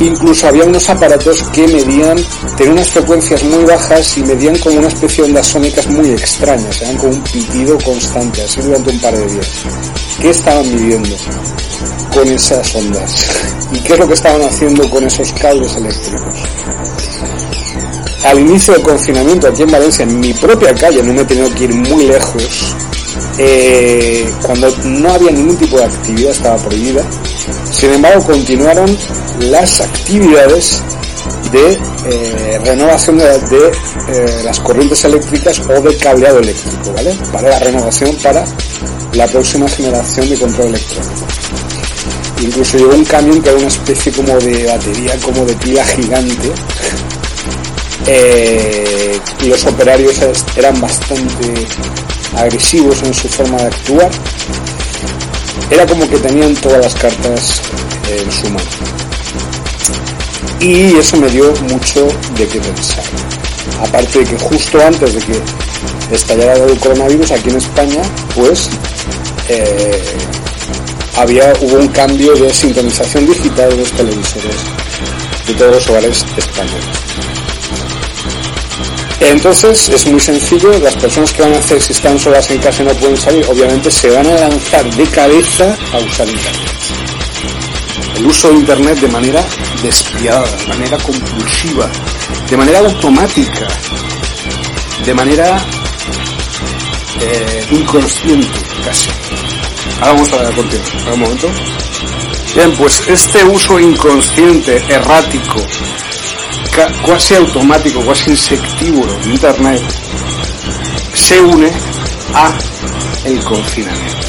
incluso había unos aparatos que medían, tenían unas frecuencias muy bajas y medían como una especie de ondas sónicas muy extrañas, eran como un pitido constante, así durante un par de días. ¿Qué estaban midiendo? con esas ondas y qué es lo que estaban haciendo con esos cables eléctricos. Al inicio del confinamiento aquí en Valencia, en mi propia calle, no me he tenido que ir muy lejos, eh, cuando no había ningún tipo de actividad, estaba prohibida. Sin embargo, continuaron las actividades de eh, renovación de, eh, las corrientes eléctricas o de cableado eléctrico, ¿vale? Para la renovación para la próxima generación de control electrónico. Incluso llegó un camión que era una especie como de batería, como de pila gigante. Y los operarios eran bastante agresivos en su forma de actuar. Era como que tenían todas las cartas en su mano. Y eso me dio mucho de qué pensar. Aparte de que justo antes de que estallara el coronavirus aquí en España, pues eh, había, hubo un cambio de sintonización digital de los televisores de todos los hogares españoles. Entonces es muy sencillo, las personas que van a hacer si están solas en casa y no pueden salir, obviamente se van a lanzar de cabeza a usar Internet. El uso de Internet de manera despiadada, de manera compulsiva, de manera automática, de manera eh, inconsciente casi. Ahora vamos a continuar, un momento. Bien, pues este uso inconsciente, errático, casi automático, casi insectívoro de Internet, se une a el confinamiento.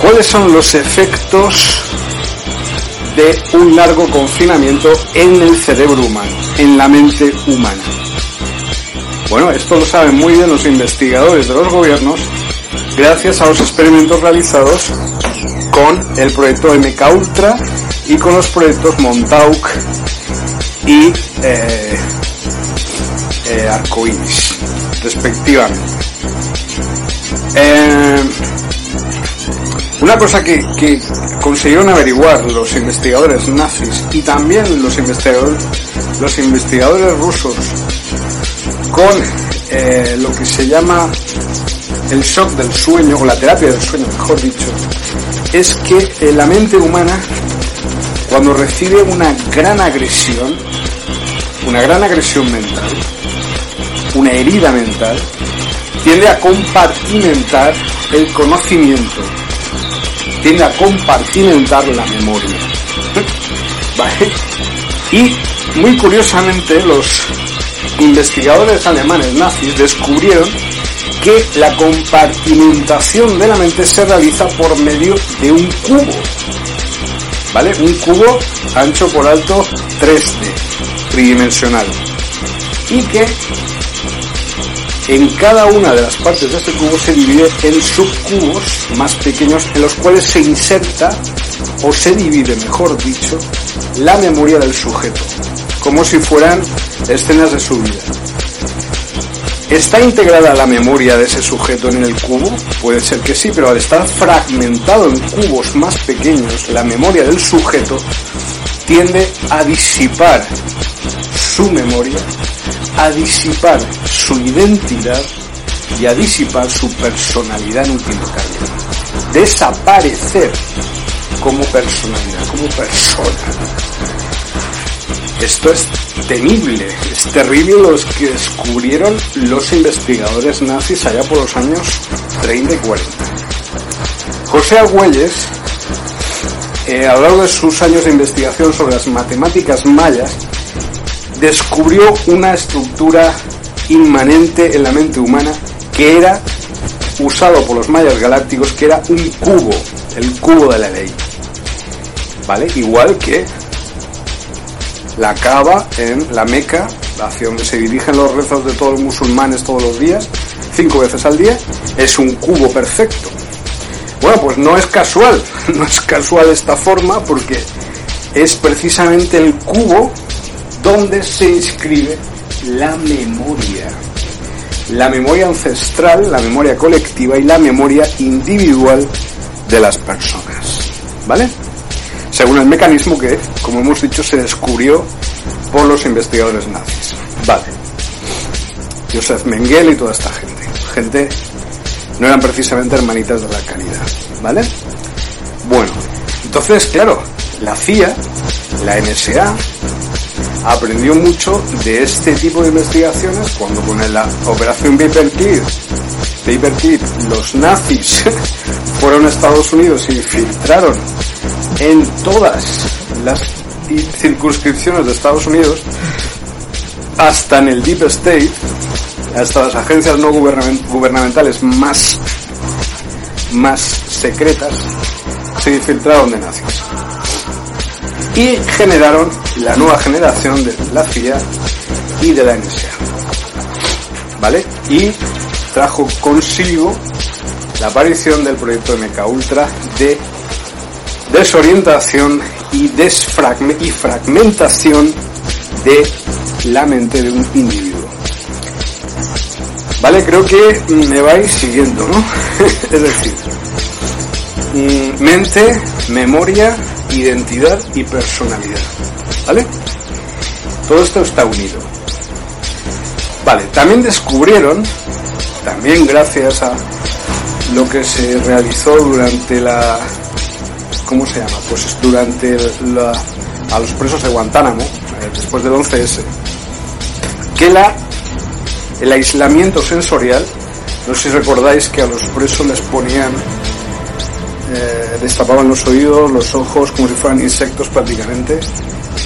¿Cuáles son los efectos de un largo confinamiento en el cerebro humano, en la mente humana? Bueno, esto lo saben muy bien los investigadores de los gobiernos gracias a los experimentos realizados con el proyecto MK Ultra y con los proyectos Montauk y eh, eh, Arcoiris, respectivamente. Eh, una cosa que, que, consiguieron averiguar los investigadores nazis y también los investigadores, los investigadores rusos con eh, lo que se llama el shock del sueño, o la terapia del sueño, mejor dicho, es que la mente humana, cuando recibe una gran agresión, una gran agresión mental, una herida mental, tiende a compartimentar el conocimiento, tiende a compartimentar la memoria. ¿Vale? Y muy curiosamente los investigadores alemanes nazis descubrieron que la compartimentación de la mente se realiza por medio de un cubo. ¿Vale? Un cubo ancho por alto 3D, tridimensional. Y que en cada una de las partes de este cubo se divide en subcubos más pequeños en los cuales se inserta o se divide, mejor dicho, la memoria del sujeto, como si fueran escenas de su vida. ¿Está integrada la memoria de ese sujeto en el cubo? Puede ser que sí, pero al estar fragmentado en cubos más pequeños, la memoria del sujeto tiende a disipar su memoria, a disipar su identidad y a disipar su personalidad en último término. Desaparecer como personalidad, como persona. Esto es temible, es terrible los que descubrieron los investigadores nazis allá por los años 30 y 40. José Argüelles, eh, a lo largo de sus años de investigación sobre las matemáticas mayas, descubrió una estructura inmanente en la mente humana que era usado por los mayas galácticos, que era un cubo, el cubo de la ley. ¿Vale? Igual que la Kaaba en la Meca, hacia donde se dirigen los rezos de todos los musulmanes todos los días, cinco veces al día, es un cubo perfecto. Bueno, pues no es casual, no es casual esta forma porque es precisamente el cubo donde se inscribe la memoria. La memoria ancestral, la memoria colectiva y la memoria individual de las personas. ¿Vale? según el mecanismo que, como hemos dicho, se descubrió por los investigadores nazis. Vale. Joseph Mengele y toda esta gente. Gente no eran precisamente hermanitas de la caridad. ¿Vale? Bueno, entonces, claro, la CIA, la NSA, aprendió mucho de este tipo de investigaciones cuando con la operación Paperclip, Paperclip los nazis fueron a Estados Unidos y filtraron en todas las circunscripciones de Estados Unidos, hasta en el Deep State, hasta las agencias no gubernamentales más, más secretas, se infiltraron de nazis. Y generaron la nueva generación de la CIA y de la NSA. ¿Vale? Y trajo consigo la aparición del proyecto MK Ultra de desorientación y, y fragmentación de la mente de un individuo. Vale, creo que me vais siguiendo, ¿no? es decir, mm, mente, memoria, identidad y personalidad. ¿Vale? Todo esto está unido. Vale, también descubrieron, también gracias a lo que se realizó durante la... ¿Cómo se llama? Pues durante la, a los presos de Guantánamo, eh, después del 11S, que la, el aislamiento sensorial, no sé si recordáis que a los presos les ponían, eh, destapaban los oídos, los ojos, como si fueran insectos prácticamente,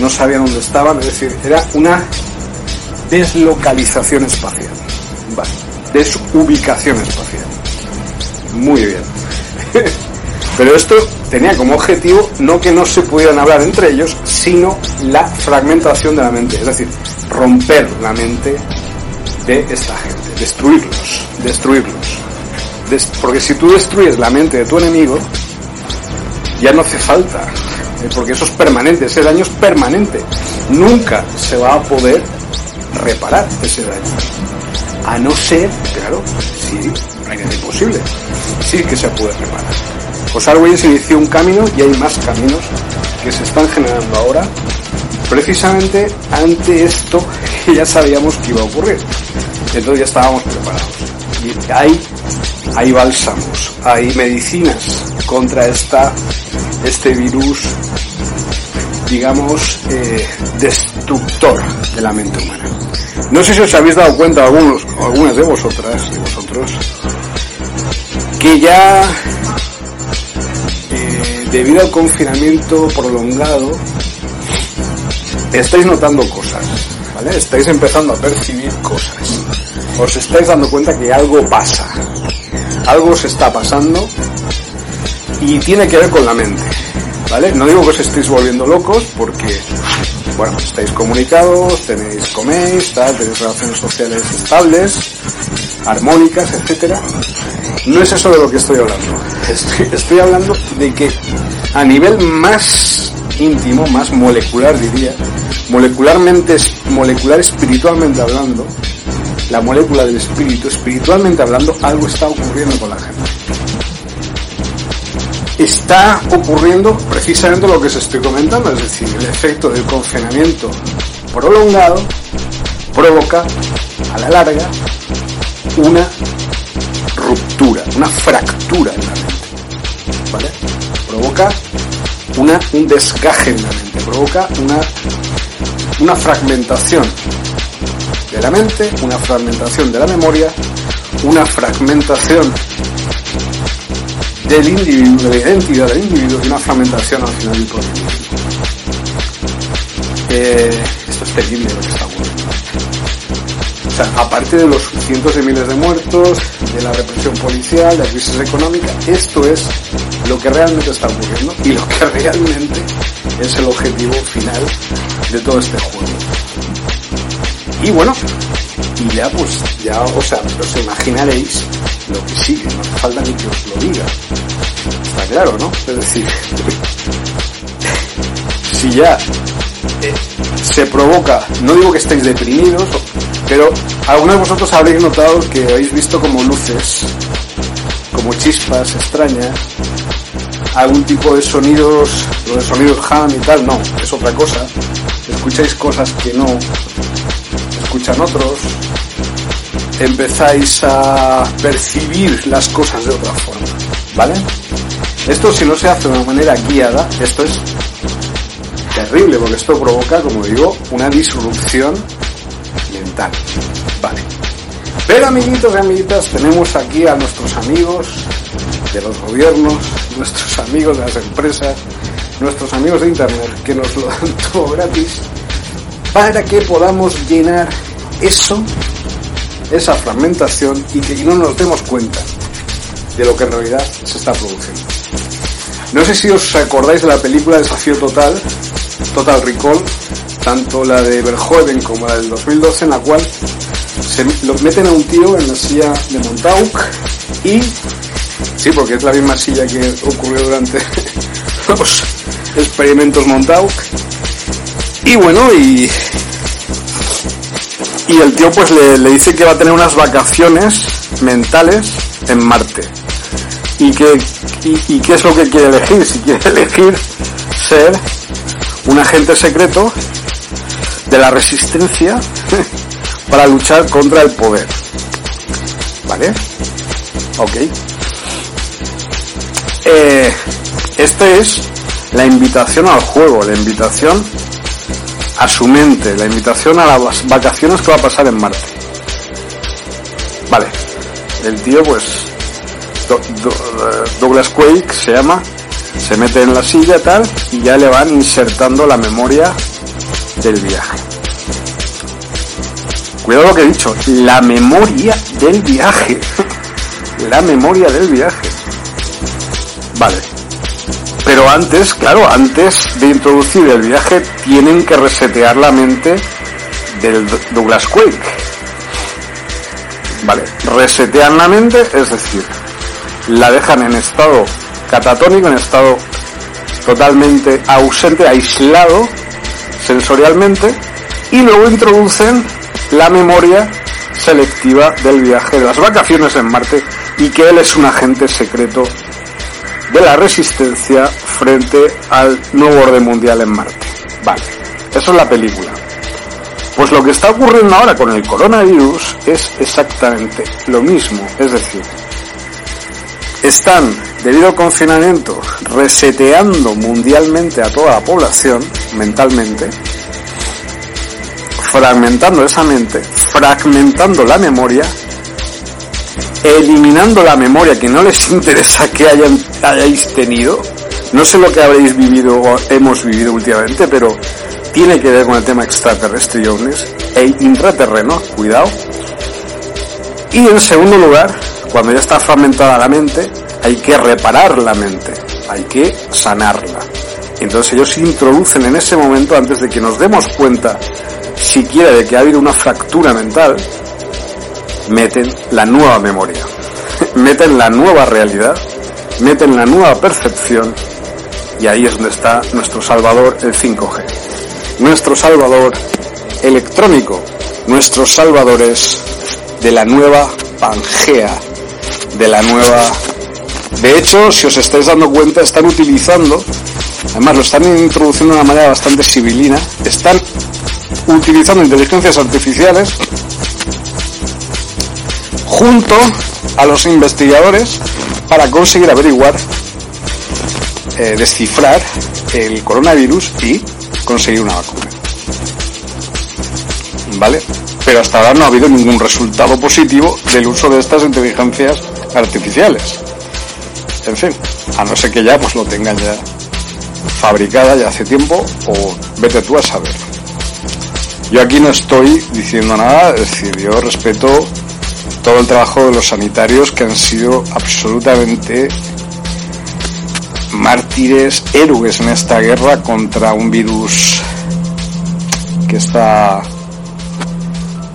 no sabían dónde estaban, es decir, era una deslocalización espacial, desubicación espacial. Muy bien. Pero esto tenía como objetivo no que no se pudieran hablar entre ellos, sino la fragmentación de la mente, es decir, romper la mente de esta gente, destruirlos, destruirlos. Porque si tú destruyes la mente de tu enemigo, ya no hace falta, eh, porque eso es permanente, ese daño es permanente. Nunca se va a poder reparar ese daño. A no ser, claro, sí, es posible, sí que se puede reparar. Pues Argüelles inició un camino y hay más caminos que se están generando ahora, precisamente ante esto que ya sabíamos que iba a ocurrir. Entonces ya estábamos preparados. Y hay, hay bálsamos, hay medicinas contra esta, este virus, digamos, eh, destructor de la mente humana. No sé si os habéis dado cuenta algunos, algunas de vosotras, de vosotros, que ya eh, debido al confinamiento prolongado estáis notando cosas, Estáis empezando a percibir cosas. Os estáis dando cuenta que algo pasa. Algo se está pasando y tiene que ver con la mente, ¿vale? No digo que os estéis volviendo locos porque bueno, estáis comunicados, tenéis, coméis, tal, tenéis relaciones sociales estables, armónicas, etcétera. No es eso de lo que estoy hablando. Estoy, hablando de que a nivel más íntimo, más molecular diría, molecularmente, molecular espiritualmente hablando, la molécula del espíritu, espiritualmente hablando, algo está ocurriendo con la gente. Está ocurriendo precisamente lo que os estoy comentando, es decir, el efecto del confinamiento prolongado provoca a la larga una ruptura, una fractura en la mente. Provoca una, un desgaje en la mente, provoca una, una fragmentación de la mente, una fragmentación de la memoria, una fragmentación del individuo, de la identidad del individuo y una fragmentación al final del. Eh, esto es terrible lo que está aparte de los cientos de miles de muertos, de la represión policial, de la crisis económica, esto es lo que realmente está ocurriendo y lo que realmente es el objetivo final de todo este juego. Y bueno, y ya pues, ya, o sea, os imaginaréis lo que sigue, no hace falta ni que os lo diga. Está claro, ¿no? Es decir, si ya eh, se provoca, no digo que estéis deprimidos, pero algunos de vosotros habréis notado que habéis visto como luces, como chispas extrañas, algún tipo de sonidos, los sonidos ham y tal, no, es otra cosa. Escucháis cosas que no escuchan otros, empezáis a percibir las cosas de otra forma, ¿vale? Esto si no se hace de una manera guiada, esto es terrible porque esto provoca, como digo, una disrupción Vale. Pero amiguitos y amiguitas, tenemos aquí a nuestros amigos de los gobiernos, nuestros amigos de las empresas, nuestros amigos de internet que nos lo dan todo gratis para que podamos llenar eso, esa fragmentación y que no nos demos cuenta de lo que en realidad se está produciendo. No sé si os acordáis de la película Desafío Total, Total Recall, tanto la de Verhoeven como la del 2012, en la cual se lo meten a un tío en la silla de Montauk y sí, porque es la misma silla que ocurrió durante los experimentos Montauk y bueno y Y el tío pues le, le dice que va a tener unas vacaciones mentales en Marte. ¿Y, que, y, qué es lo que quiere elegir? Si quiere elegir ser un agente secreto de la resistencia para luchar contra el poder. ¿Vale? Ok. Eh, esta es la invitación al juego, la invitación a su mente, la invitación a las vacaciones que va a pasar en Marte. Vale. El tío, pues, Do- Do- Douglas Quake se llama, se mete en la silla tal y ya le van insertando la memoria del viaje. Cuidado lo que he dicho, la memoria del viaje. la memoria del viaje. Vale. Pero antes, claro, antes de introducir el viaje tienen que resetear la mente del Douglas Quake. Vale, resetean la mente, es decir, la dejan en estado catatónico, en estado totalmente ausente, aislado sensorialmente, y luego introducen la memoria selectiva del viaje de las vacaciones en Marte y que él es un agente secreto de la resistencia frente al nuevo orden mundial en Marte. Vale, eso es la película. Pues lo que está ocurriendo ahora con el coronavirus es exactamente lo mismo, es decir, están, debido al confinamiento, reseteando mundialmente a toda la población mentalmente, fragmentando esa mente, fragmentando la memoria, eliminando la memoria que no les interesa que hayan, hayáis tenido. No sé lo que habréis vivido o hemos vivido últimamente, pero tiene que ver con el tema extraterrestre y e intraterreno, cuidado. Y en segundo lugar, cuando ya está fragmentada la mente, hay que reparar la mente, hay que sanarla. Entonces ellos introducen en ese momento, antes de que nos demos cuenta siquiera de que ha habido una fractura mental, meten la nueva memoria, meten la nueva realidad, meten la nueva percepción y ahí es donde está nuestro salvador el 5G. Nuestro salvador electrónico, nuestros salvadores de la nueva Pangea, de la nueva... De hecho, si os estáis dando cuenta, están utilizando, además lo están introduciendo de una manera bastante civilina, están utilizando inteligencias artificiales junto a los investigadores para conseguir averiguar, eh, descifrar el coronavirus y conseguir una vacuna. ¿Vale? Pero hasta ahora no ha habido ningún resultado positivo del uso de estas inteligencias artificiales. En fin, a no ser que ya pues lo tengan ya fabricada ya hace tiempo o vete tú a saber. Yo aquí no estoy diciendo nada, es decir, yo respeto todo el trabajo de los sanitarios que han sido absolutamente mártires, héroes en esta guerra contra un virus que está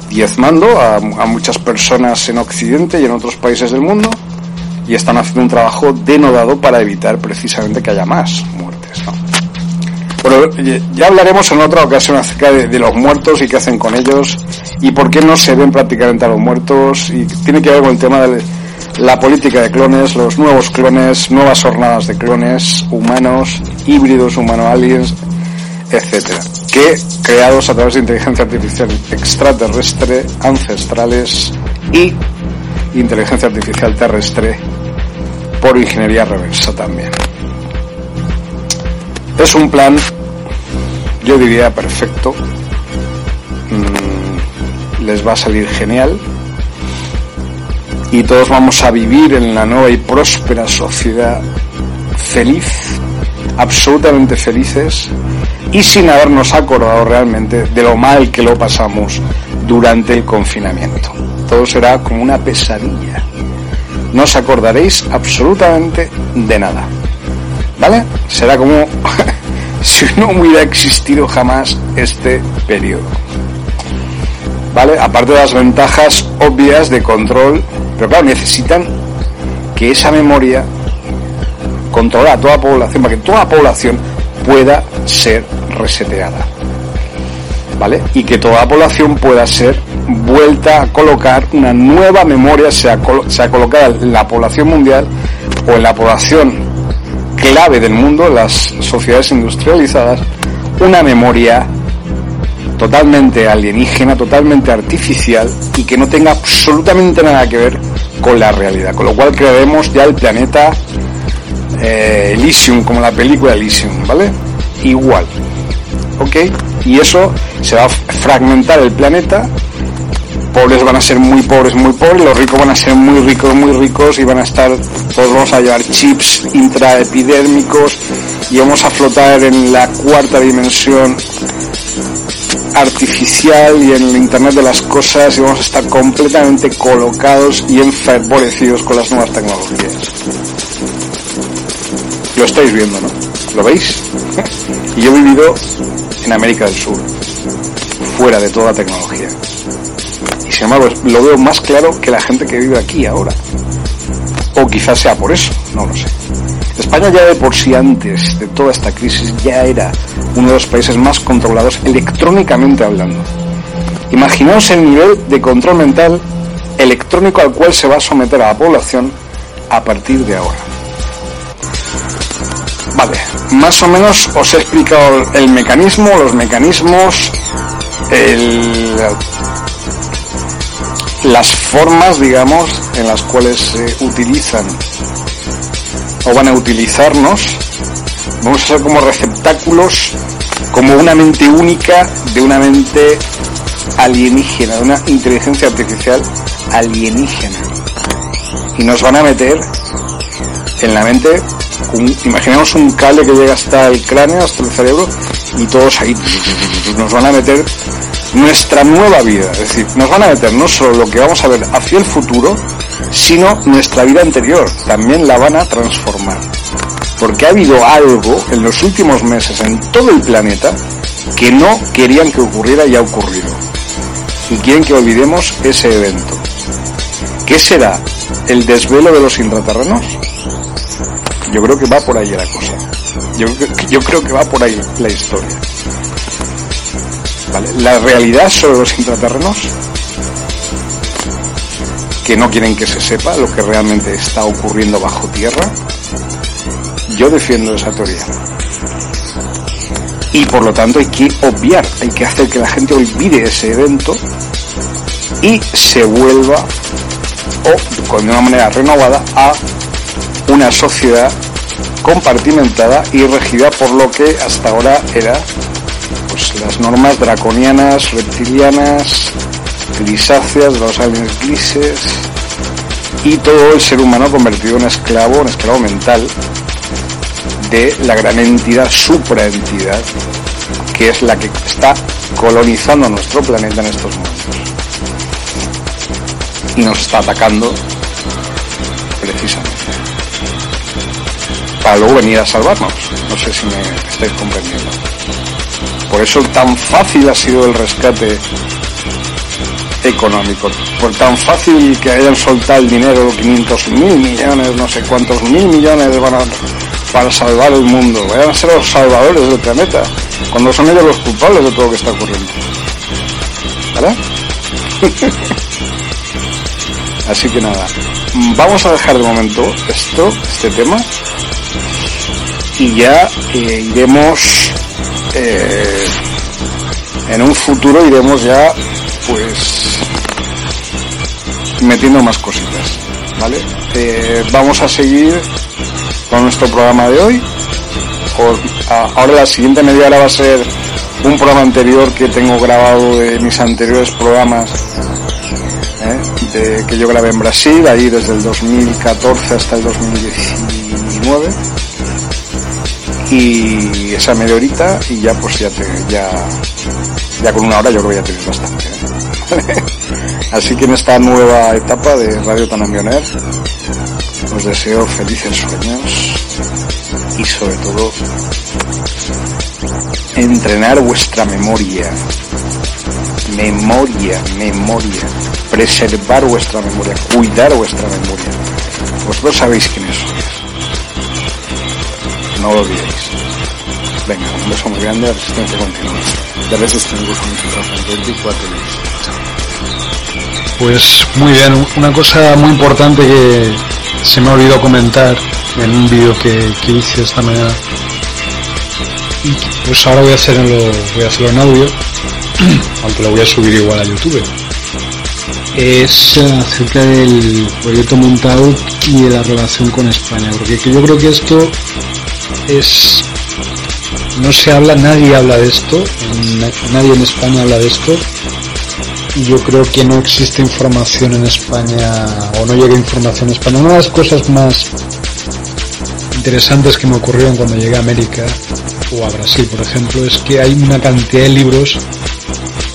diezmando a, a muchas personas en Occidente y en otros países del mundo y están haciendo un trabajo denodado para evitar precisamente que haya más muertes. ¿no? Pero ya hablaremos en otra ocasión acerca de, de, los muertos y qué hacen con ellos y por qué no se ven prácticamente a los muertos y tiene que ver con el tema de la política de clones, los nuevos clones, nuevas jornadas de clones humanos, híbridos humano-aliens, etcétera, que creados a través de inteligencia artificial extraterrestre, ancestrales y inteligencia artificial terrestre por ingeniería reversa también. Es un plan, yo diría perfecto, mm, les va a salir genial y todos vamos a vivir en la nueva y próspera sociedad feliz, absolutamente felices y sin habernos acordado realmente de lo mal que lo pasamos durante el confinamiento. Todo será como una pesadilla. No os acordaréis absolutamente de nada. ¿Vale? Será como si no hubiera existido jamás este periodo. ¿Vale? Aparte de las ventajas obvias de control, pero claro, necesitan que esa memoria controle a toda la población, para que toda la población pueda ser reseteada. ¿vale? Y que toda la población pueda ser vuelta a colocar una nueva memoria, sea, sea colocada en la población mundial o en la población clave del mundo, las sociedades industrializadas, una memoria totalmente alienígena, totalmente artificial y que no tenga absolutamente nada que ver con la realidad. Con lo cual crearemos ya el planeta eh, Elysium, como la película Elysium, ¿vale? Igual. ¿Ok? Y eso se va a fragmentar el planeta. Pobres van a ser muy pobres, muy pobres. Los ricos van a ser muy ricos, muy ricos. Y van a estar, todos vamos a llevar chips intraepidérmicos. Y vamos a flotar en la cuarta dimensión artificial y en el Internet de las cosas y vamos a estar completamente colocados y enfervorecidos con las nuevas tecnologías. Lo estáis viendo, ¿no? ¿Lo veis? y yo he vivido en América del Sur, fuera de toda tecnología. Embargo, lo veo más claro que la gente que vive aquí ahora. O quizás sea por eso, no lo sé. España ya de por sí antes de toda esta crisis ya era uno de los países más controlados electrónicamente hablando. Imaginaos el nivel de control mental electrónico al cual se va a someter a la población a partir de ahora. Vale, más o menos os he explicado el mecanismo, los mecanismos, las formas, digamos, en las cuales se utilizan o van a utilizarnos. Vamos a ser como receptáculos, como una mente única de una mente alienígena, de una inteligencia artificial alienígena. Y nos van a meter en la mente imaginemos un cable que llega hasta el cráneo, hasta el cerebro, y todos ahí nos van a meter nuestra nueva vida. Es decir, nos van a meter no solo lo que vamos a ver hacia el futuro, sino nuestra vida anterior. También la van a transformar. Porque ha habido algo en los últimos meses en todo el planeta que no querían que ocurriera y ha ocurrido. Y quieren que olvidemos ese evento. ¿Qué será? ¿El desvelo de los intraterrenos? Yo creo que va por ahí la cosa. Yo, yo creo que va por ahí la historia. La realidad sobre los intraterrenos, que no quieren que se sepa lo que realmente está ocurriendo bajo tierra, yo defiendo esa teoría. Y por lo tanto hay que obviar, hay que hacer que la gente olvide ese evento y se vuelva, o de una manera renovada, a una sociedad compartimentada y regida por lo que hasta ahora era pues, las normas draconianas, reptilianas, grisáceas, los aliens grises y todo el ser humano convertido en esclavo, en esclavo mental de la gran entidad, supraentidad, que es la que está colonizando nuestro planeta en estos momentos. Y nos está atacando precisamente para luego venir a salvarnos. No sé si me estáis comprendiendo. Por eso tan fácil ha sido el rescate económico. Por tan fácil que hayan soltado el dinero, 500 mil millones, no sé cuántos mil millones van a, para salvar el mundo. Vayan a ser los salvadores del planeta, cuando son ellos los culpables de todo lo que está ocurriendo. ¿Vale? Así que nada, vamos a dejar de momento esto, este tema, y ya eh, iremos eh, en un futuro iremos ya pues metiendo más cositas vale eh, vamos a seguir con nuestro programa de hoy. Ahora la siguiente media hora va a ser un programa anterior que tengo grabado de mis anteriores programas de, que yo grabé en Brasil ahí desde el 2014 hasta el 2019 y esa media horita y ya pues ya te, ya, ya con una hora yo creo que ya tenéis bastante. ¿eh? Así que en esta nueva etapa de Radio Tanambioner os deseo felices sueños y sobre todo entrenar vuestra memoria. Memoria, memoria. Preservar vuestra memoria, cuidar vuestra memoria. Vosotros sabéis quiénes sois no lo olvidéis. Venga, un beso muy grande, resistencia continua. De resistencia continua, 24 Pues muy bien, una cosa muy importante que se me ha olvidado comentar en un vídeo que, que hice esta mañana. Pues ahora voy a hacerlo, voy a hacerlo en audio, aunque lo voy a subir igual a YouTube. Es acerca del proyecto Montauk y de la relación con España, porque yo creo que esto es no se habla, nadie habla de esto, nadie en España habla de esto yo creo que no existe información en España o no llega información en España. Una de las cosas más interesantes que me ocurrieron cuando llegué a América o a Brasil, por ejemplo, es que hay una cantidad de libros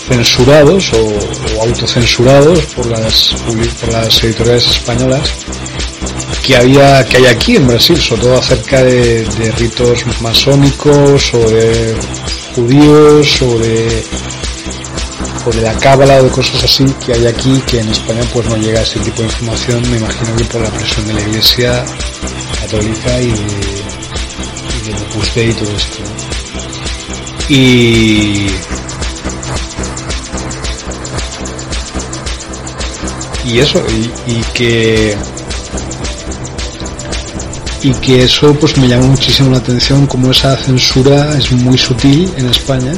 censurados o, autocensurados por las, por las editoriales españolas que había que hay aquí en Brasil, sobre todo acerca de, ritos masónicos o de judíos o de de la cábala o de cosas así que hay aquí que en España pues no llega ese tipo de información, me imagino que por la presión de la iglesia católica y de, y y todo esto. Y y eso, y que y que eso pues me llamó muchísimo la atención como esa censura es muy sutil en España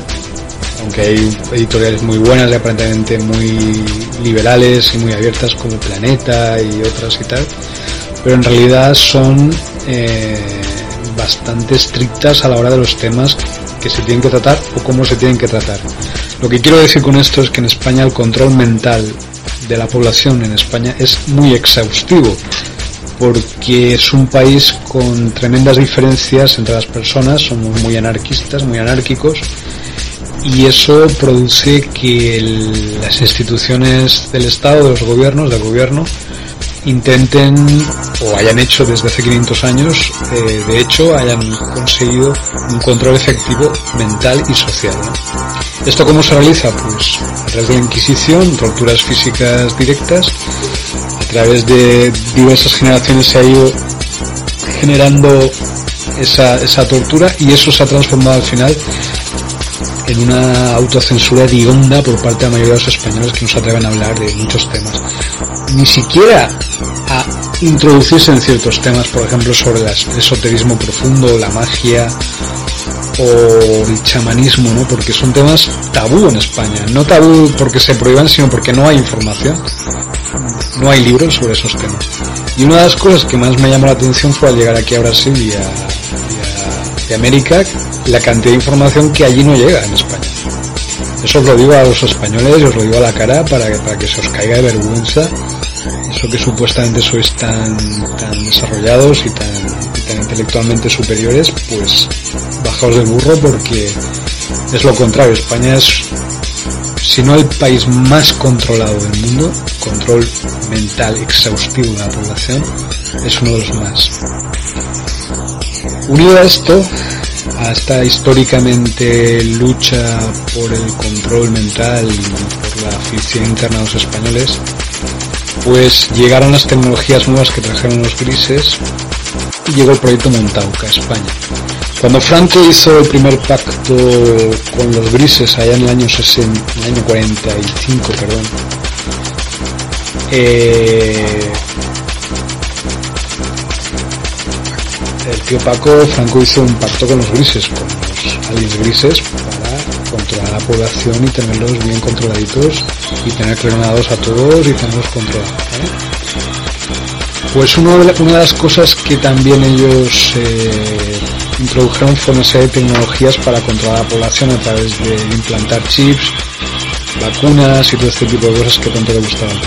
aunque hay editoriales muy buenas y aparentemente muy liberales y muy abiertas como Planeta y otras y tal pero en realidad son eh, bastante estrictas a la hora de los temas que se tienen que tratar o cómo se tienen que tratar. Lo que quiero decir con esto es que en España el control mental de la población en España es muy exhaustivo porque es un país con tremendas diferencias entre las personas, somos muy anarquistas, muy anárquicos, y eso produce que las instituciones del Estado, de los gobiernos, del gobierno, intenten o hayan hecho desde hace 500 años, eh, de hecho, hayan conseguido un control efectivo mental y social. ¿Esto cómo se realiza? Pues a través de la Inquisición, torturas físicas directas, través de diversas generaciones se ha ido generando esa, esa tortura y eso se ha transformado al final en una autocensura hedionda por parte de la mayoría de los españoles que no se atreven a hablar de muchos temas. Ni siquiera a introducirse en ciertos temas, por ejemplo, sobre el esoterismo profundo, la magia o el chamanismo, ¿no? Porque son temas tabú en España. No tabú porque se prohíban, sino porque no hay información. No hay libros sobre esos temas. Y una de las cosas que más me llamó la atención fue al llegar aquí a Brasil y a, América, la cantidad de información que allí no llega en España. Eso os lo digo a los españoles os lo digo a la cara para que, para que se os caiga de vergüenza eso que supuestamente sois tan, tan desarrollados y tan, tan intelectualmente superiores, pues bajaos del burro porque es lo contrario. España es, si no el país más controlado del mundo, control mental exhaustivo de la población, es uno de los más. Unido a esto, a esta históricamente lucha por el control mental y por la afición interna de los españoles, pues llegaron las tecnologías nuevas que trajeron los grises llegó el proyecto Montauca, España. Cuando Franco hizo el primer pacto con los grises allá en el año 60, en el año 45, perdón, eh, el tío Paco, Franco hizo un pacto con los grises, con los aliens grises, para controlar la población y tenerlos bien controladitos y tener clonados a todos y tenerlos controlados. Pues una de, las cosas que también ellos eh, introdujeron fue una serie de tecnologías para controlar la población a través de implantar chips, vacunas y todo este tipo de cosas que tanto le gustaban.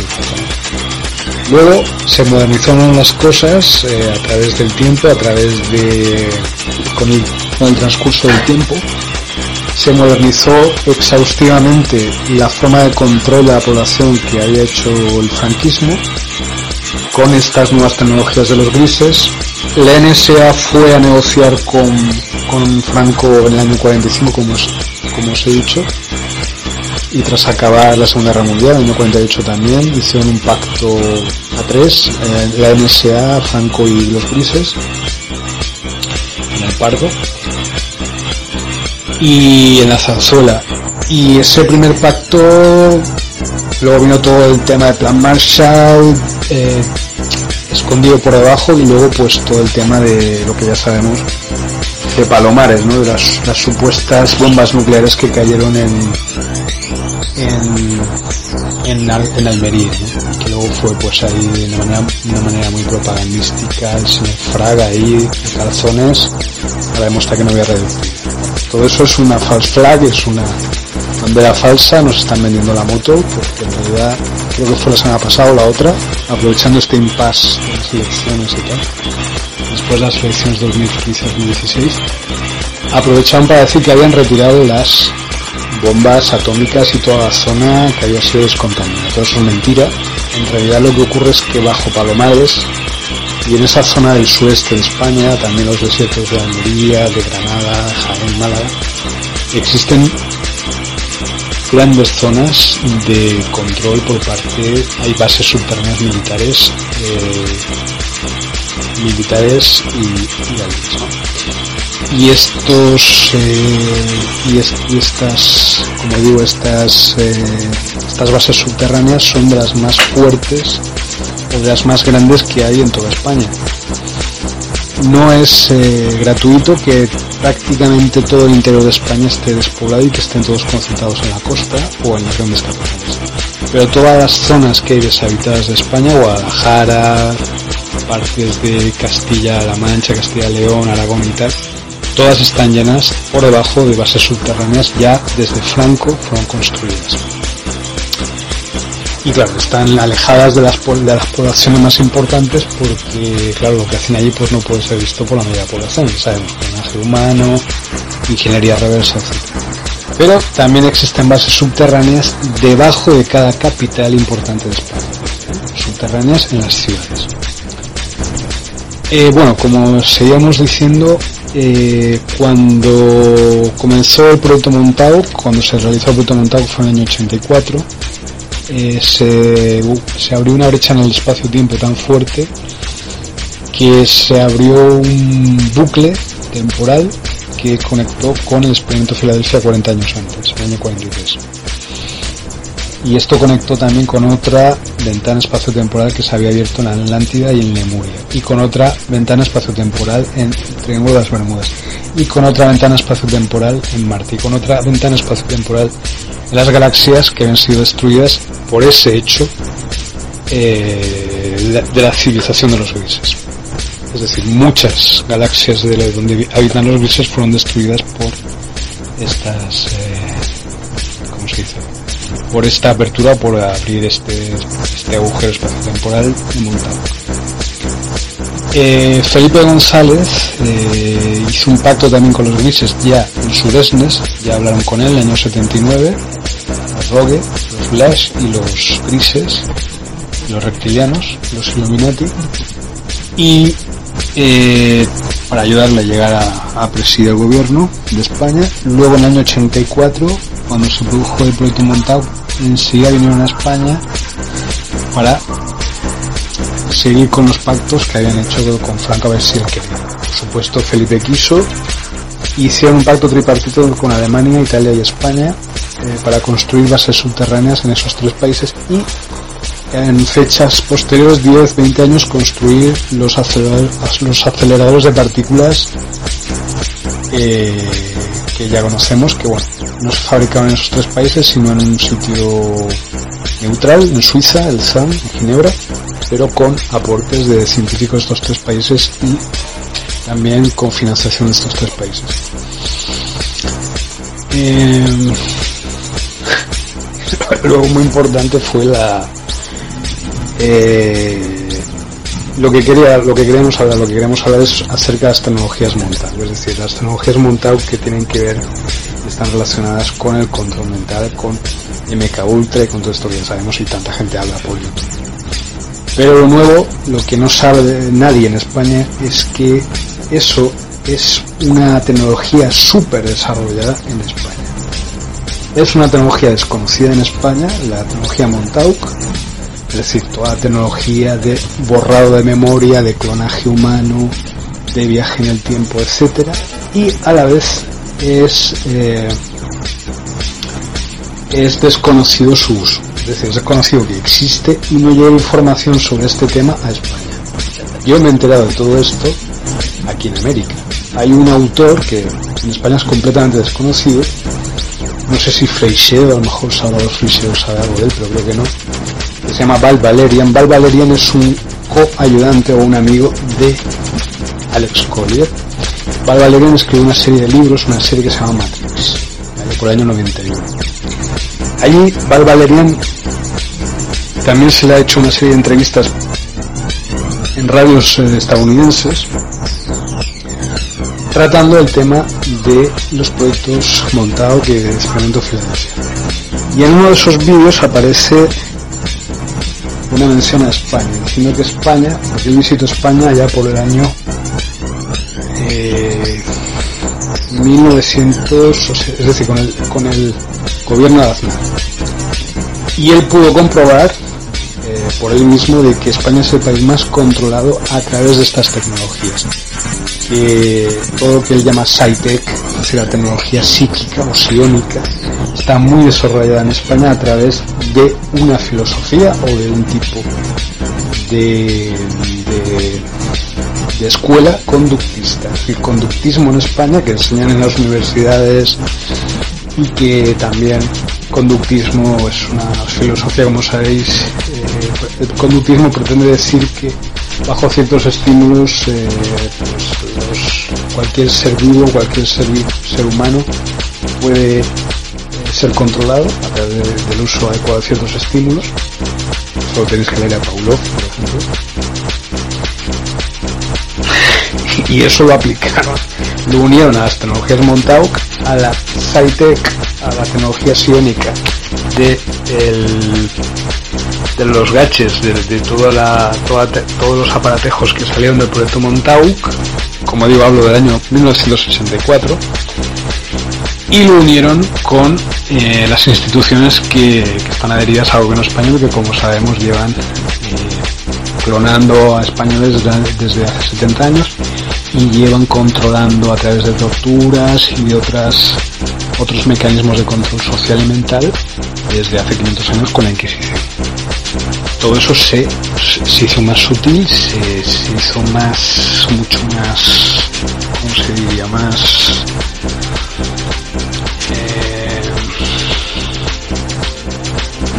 Luego se modernizaron las cosas eh, a través del tiempo, a través de con el transcurso del tiempo se modernizó exhaustivamente la forma de control de la población que había hecho el franquismo con estas nuevas tecnologías de los grises. La NSA fue a negociar con, Franco en el año 45, como os, como os he dicho, y tras acabar la Segunda Guerra Mundial, en el año 48 también, hicieron un pacto a tres, eh, la NSA, Franco y los grises, en el Pardo y en la zarzuela. Y ese primer pacto, luego vino todo el tema de Plan Marshall, eh, escondido por debajo, y luego pues todo el tema de lo que ya sabemos de Palomares, ¿no? de las, supuestas bombas nucleares que cayeron en, en, en, Almería, que luego fue pues ahí de una manera, una manera muy propagandística, el señor Fraga ahí, de calzones, para demostrar que no había reducido. Todo eso es una false flag, es una bandera falsa, nos están vendiendo la moto, porque en realidad creo que fue la semana pasada o la otra, aprovechando este impasse de las elecciones y tal, después de las elecciones 2015-2016, aprovecharon para decir que habían retirado las bombas atómicas y toda la zona que había sido descontaminada. Todo eso es mentira. En realidad lo que ocurre es que bajo Palomares y en esa zona del sueste de España, también los desiertos de Almería, de Granada, Jaén, Málaga, existen grandes zonas de control por parte, hay bases subterráneas militares, eh, militares y, y, y estos eh, y, es, y, estas, como digo, estas eh, estas bases subterráneas son de las más fuertes o de las más grandes que hay en toda España. No es gratuito que prácticamente todo el interior de España esté despoblado y que estén todos concentrados en la costa o en las grandes capitales. Pero todas las zonas que hay deshabitadas de España, Guadalajara, partes de Castilla-La Mancha, Castilla-León, Aragón y tal, todas están llenas por debajo de bases subterráneas ya desde Franco fueron construidas. Y claro, están alejadas de las, de las poblaciones más importantes porque, claro, lo que hacen allí pues no puede ser visto por la media población, sabemos, drenaje humano, ingeniería reversa, etc. Pero también existen bases subterráneas debajo de cada capital importante de España, subterráneas en las ciudades. Eh, bueno, como seguíamos diciendo, eh, cuando comenzó el proyecto Montauk, cuando se realizó el proyecto Montauk fue en el año 84, eh, se, se, abrió una brecha en el espacio-tiempo tan fuerte que se abrió un bucle temporal que conectó con el experimento Filadelfia 40 años antes, el año 43. Y esto conectó también con otra ventana espacio-temporal que se había abierto en Atlántida y en Lemuria. Y con otra ventana espacio-temporal en Triángulo de las Bermudas. Y con otra ventana espacio-temporal en Marte. Y con otra ventana espacio-temporal en las galaxias que habían sido destruidas por ese hecho eh, de, la, civilización de los grises. Es decir, muchas galaxias de donde habitan los grises fueron destruidas por estas... Eh, ¿Cómo se dice? Por esta apertura, por abrir este, este agujero espaciotemporal montado. Eh, Felipe González eh, hizo un pacto también con los grises ya en Suresnes, ya hablaron con él en el año 79, los Rogue, los Flash y los grises, los reptilianos, los Illuminati, y eh, para ayudarle a llegar a, a presidir el gobierno de España. Luego en el año 84, cuando se produjo el proyecto Montauk, enseguida vinieron a España para seguir con los pactos que habían hecho con Franco a ver si. Por supuesto, Felipe quiso. Hicieron un pacto tripartito con Alemania, Italia y España eh, para construir bases subterráneas en esos tres países y en fechas posteriores, 10, 20 años, construir los aceleradores, los aceleradores de partículas eh, ya conocemos, que bueno, no se fabricaron en esos tres países, sino en un sitio neutral, en Suiza, el ZAN, en Ginebra, pero con aportes de científicos de estos tres países y también con financiación de estos tres países. Eh, luego muy importante fue la eh, lo que quería, queremos hablar es acerca de las tecnologías Montauk, es decir, las tecnologías Montauk que tienen que ver, están relacionadas con el control mental, con MK Ultra y con todo esto que ya sabemos y tanta gente habla por YouTube. Pero lo nuevo, lo que no sabe nadie en España es que eso es una tecnología súper desarrollada en España. Es una tecnología desconocida en España, la tecnología Montauk, es decir, toda tecnología de borrado de memoria, de clonaje humano, de viaje en el tiempo, etcétera, y a la vez es, eh, es desconocido su uso. Es decir, es desconocido que existe y no llega información sobre este tema a España. Yo me he enterado de todo esto aquí en América. Hay un autor que en España es completamente desconocido. No sé si Freixedo, a lo mejor Salvador Freixedo sabe algo de él, pero creo que no. Que se llama Val Valerian. Val Valerian es un coayudante o un amigo de Alex Collier. Val Valerian escribió una serie de libros, una serie que se llama Matrix, por el año 91. Allí Val Valerian también se le ha hecho una serie de entrevistas en radios eh, estadounidenses tratando el tema de los proyectos montados de experimento Filadelfia. Y en uno de esos vídeos aparece una mención a España, diciendo que España, porque yo visito España ya por el año 1900, eh, es decir, con el, con el gobierno de Aznar. Y él pudo comprobar eh, por él mismo de que España es el país más controlado a través de estas tecnologías. Que todo lo que él llama SciTech, es decir, la tecnología psíquica o psiónica, está muy desarrollada en España a través de una filosofía o de un tipo de, escuela conductista. El conductismo en España que enseñan en las universidades y que también conductismo es una filosofía, como sabéis, eh, el conductismo pretende decir que bajo ciertos estímulos eh, pues cualquier ser vivo, cualquier ser, ser humano puede ser controlado a través del uso adecuado de ciertos estímulos. Solo tenéis que leer a Pavlov, por ejemplo. Y eso lo aplicaron, lo unieron a las tecnologías Montauk, a la SciTech, a la tecnología psiónica de, de los gaches, de, toda la, todos los aparatejos que salieron del proyecto Montauk, como digo, hablo del año 1964, y lo unieron con eh, las instituciones que, están adheridas al gobierno español, que como sabemos llevan eh, clonando a españoles desde hace 70 años y llevan controlando a través de torturas y de otras otros mecanismos de control social y mental desde hace 500 años con la Inquisición. Todo eso se, se hizo más sutil, se, hizo más, mucho más, ¿cómo se diría? Más...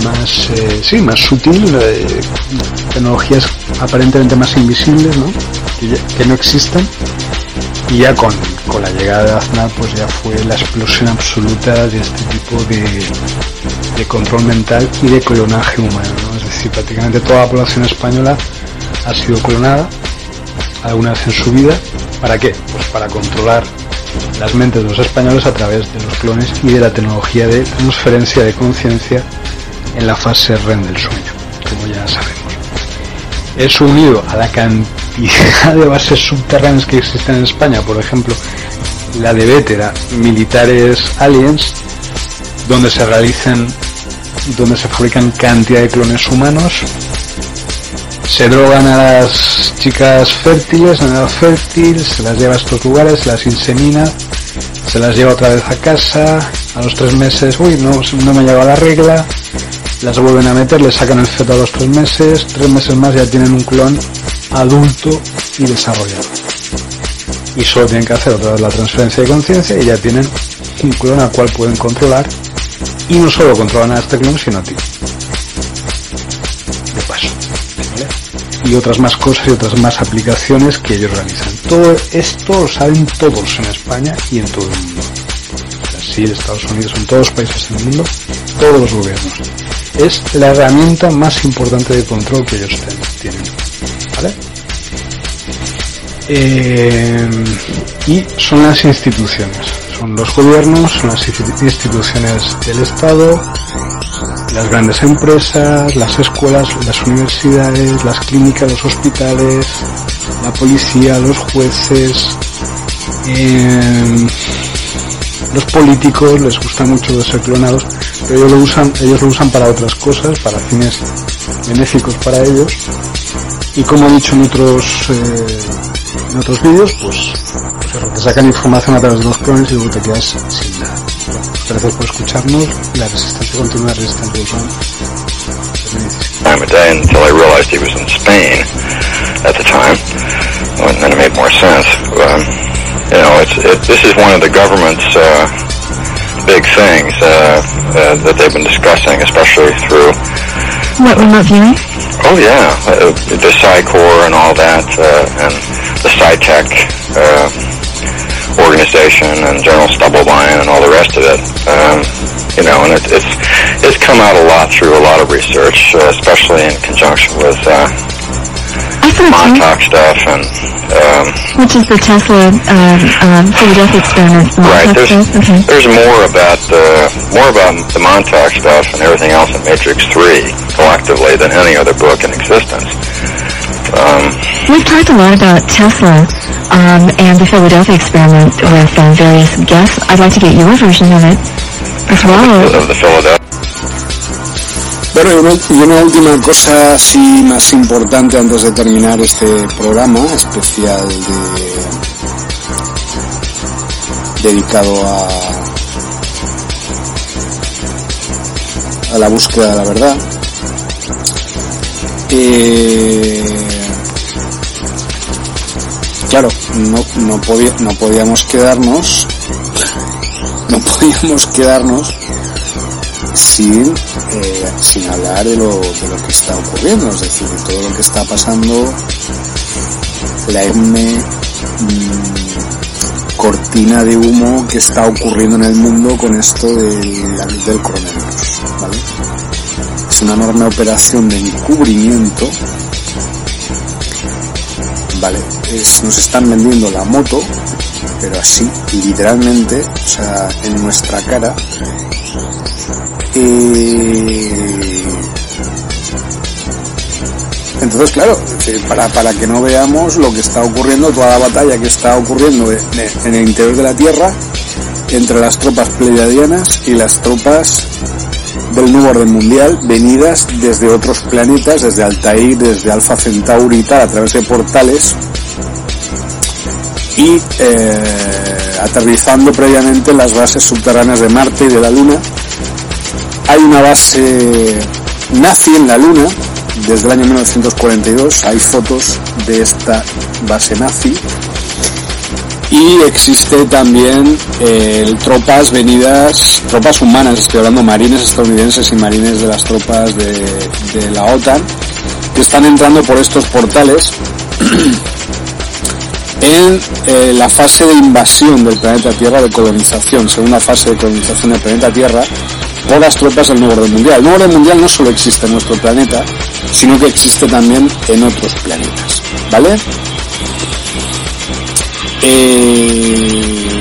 más, eh, sí, más sutil, eh, tecnologías aparentemente más invisibles, ¿no? Que, no existen y ya con, con, la llegada de Aznar pues ya fue la explosión absoluta de este tipo de, de control mental y de clonaje humano, ¿no? es decir, prácticamente toda la población española ha sido clonada alguna vez en su vida, ¿para qué? Pues para controlar las mentes de los españoles a través de los clones y de la tecnología de transferencia de conciencia en la fase REM del sueño, como ya sabemos. Eso unido a la cantidad de bases subterráneas que existen en España, por ejemplo, la de Vétera, militares aliens, donde se realizan, donde se fabrican cantidad de clones humanos, se drogan a las chicas fértiles, en edad fértil, se las lleva a estos lugares, las insemina, se las lleva otra vez a casa, a los tres meses, uy, no, no me lleva la regla, las vuelven a meter, le sacan el feto a los tres meses, tres meses más ya tienen un clon adulto y desarrollado. Y solo tienen que hacer otra vez la transferencia de conciencia y ya tienen un clon al cual pueden controlar. Y no solo controlan a este clon, sino a ti. De paso. Y otras más cosas y otras más aplicaciones que ellos realizan. Todo esto lo saben todos en España y en todo el mundo. En Estados Unidos, en todos los países del mundo, todos los gobiernos es la herramienta más importante de control que ellos tienen. ¿Vale? Eh, y son las instituciones, son los gobiernos, son las instituciones del Estado, las grandes empresas, las escuelas, las universidades, las clínicas, los hospitales, la policía, los jueces, eh, los políticos les gusta mucho ser clonados pero ellos lo usan, ellos lo usan para otras cosas, para fines benéficos para ellos. Y como he dicho en otros, eh, en otros vídeos, pues, pues te sacan información a través de los clones y luego te quedas sin nada. gracias por escucharnos. La resistencia continua, resistencia time a day until I realized he was in Spain at the time, then it made more sense. Um, you know, it's it, this is one of the government's uh, big things uh, uh, that they've been discussing, especially through. What viewing? Oh yeah, uh, the PsyCore and all that, uh, and the SciTech uh, organization and General Stubblebine and all the rest of it. Um, you know, and it, it's it's come out a lot through a lot of research, uh, especially in conjunction with uh, Montauk stuff and um, which is the Tesla um, um, Philadelphia experiment. Right. There's okay. there's more about uh, more about the Montauk stuff and everything else in Matrix Three collectively than any other book in existence. Um, We've talked a lot about Tesla um, and the Philadelphia experiment with uh, various guests. I'd like to get your version of it as well. of the Philadelphia. Bueno, y una, última cosa así más importante antes de terminar este programa especial de dedicado a a la búsqueda de la verdad. Eh, claro, no, no podíamos quedarnos, no podíamos quedarnos sin, eh, sin hablar de lo, de lo que está ocurriendo, es decir, de todo lo que está pasando, la enorme mm, cortina de humo que está ocurriendo en el mundo con esto del, del coronavirus, ¿vale? Es una enorme operación de encubrimiento, ¿vale? Nos están vendiendo la moto, pero así, literalmente, o sea, en nuestra cara, eh, entonces, claro, para, para que no veamos lo que está ocurriendo, toda la batalla que está ocurriendo en el interior de la Tierra entre las tropas pleiadianas y las tropas del nuevo orden mundial venidas desde otros planetas, desde Altair, desde Alpha Centauri y tal, a través de portales y eh, aterrizando previamente en las bases subterráneas de Marte y de la Luna hay una base nazi en la Luna desde el año 1942. Hay fotos de esta base nazi. Y existe también eh, tropas venidas, tropas humanas, estoy hablando marines estadounidenses y marines de las tropas de, la OTAN, que están entrando por estos portales en eh, la fase de invasión del planeta Tierra, de colonización, segunda fase de colonización del planeta Tierra, por las tropas del nuevo orden mundial. El nuevo orden mundial no solo existe en nuestro planeta, sino que existe también en otros planetas. ¿Vale? Eh,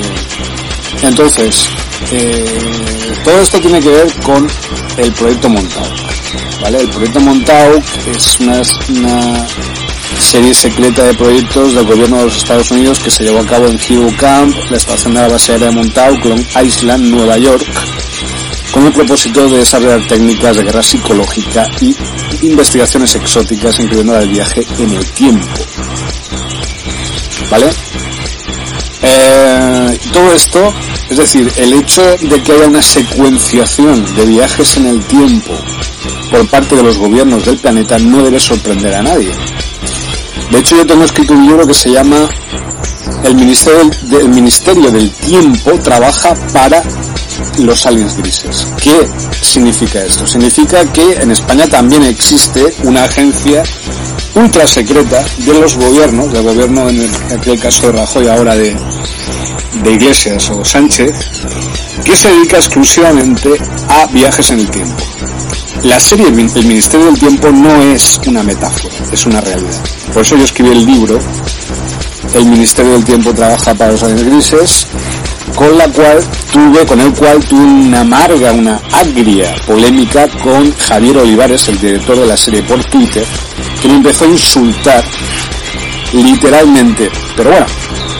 entonces, eh, todo esto tiene que ver con el proyecto Montauk. ¿Vale? El proyecto Montauk es una, una serie secreta de proyectos del gobierno de los Estados Unidos que se llevó a cabo en Hero Camp, la estación de la base aérea de Montauk, Long Island, Nueva York, con el propósito de desarrollar técnicas de guerra psicológica y investigaciones exóticas, incluyendo el viaje en el tiempo. ¿Vale? Eh, todo esto, es decir, el hecho de que haya una secuenciación de viajes en el tiempo por parte de los gobiernos del planeta no debe sorprender a nadie. De hecho, yo tengo escrito un libro que se llama el Ministerio del Tiempo trabaja para los aliens grises. ¿Qué significa esto? Significa que en España también existe una agencia ultra secreta de los gobiernos, del gobierno en aquel caso de Rajoy, ahora de, de Iglesias o Sánchez, que se dedica exclusivamente a viajes en el tiempo. La serie El Ministerio del Tiempo no es una metáfora, es una realidad. Por eso yo escribí el libro El Ministerio del Tiempo trabaja para los aliens grises, con la cual tuve, con el cual tuve una amarga, una agria polémica con Javier Olivares, el director de la serie por Twitter, que me empezó a insultar literalmente. Pero bueno,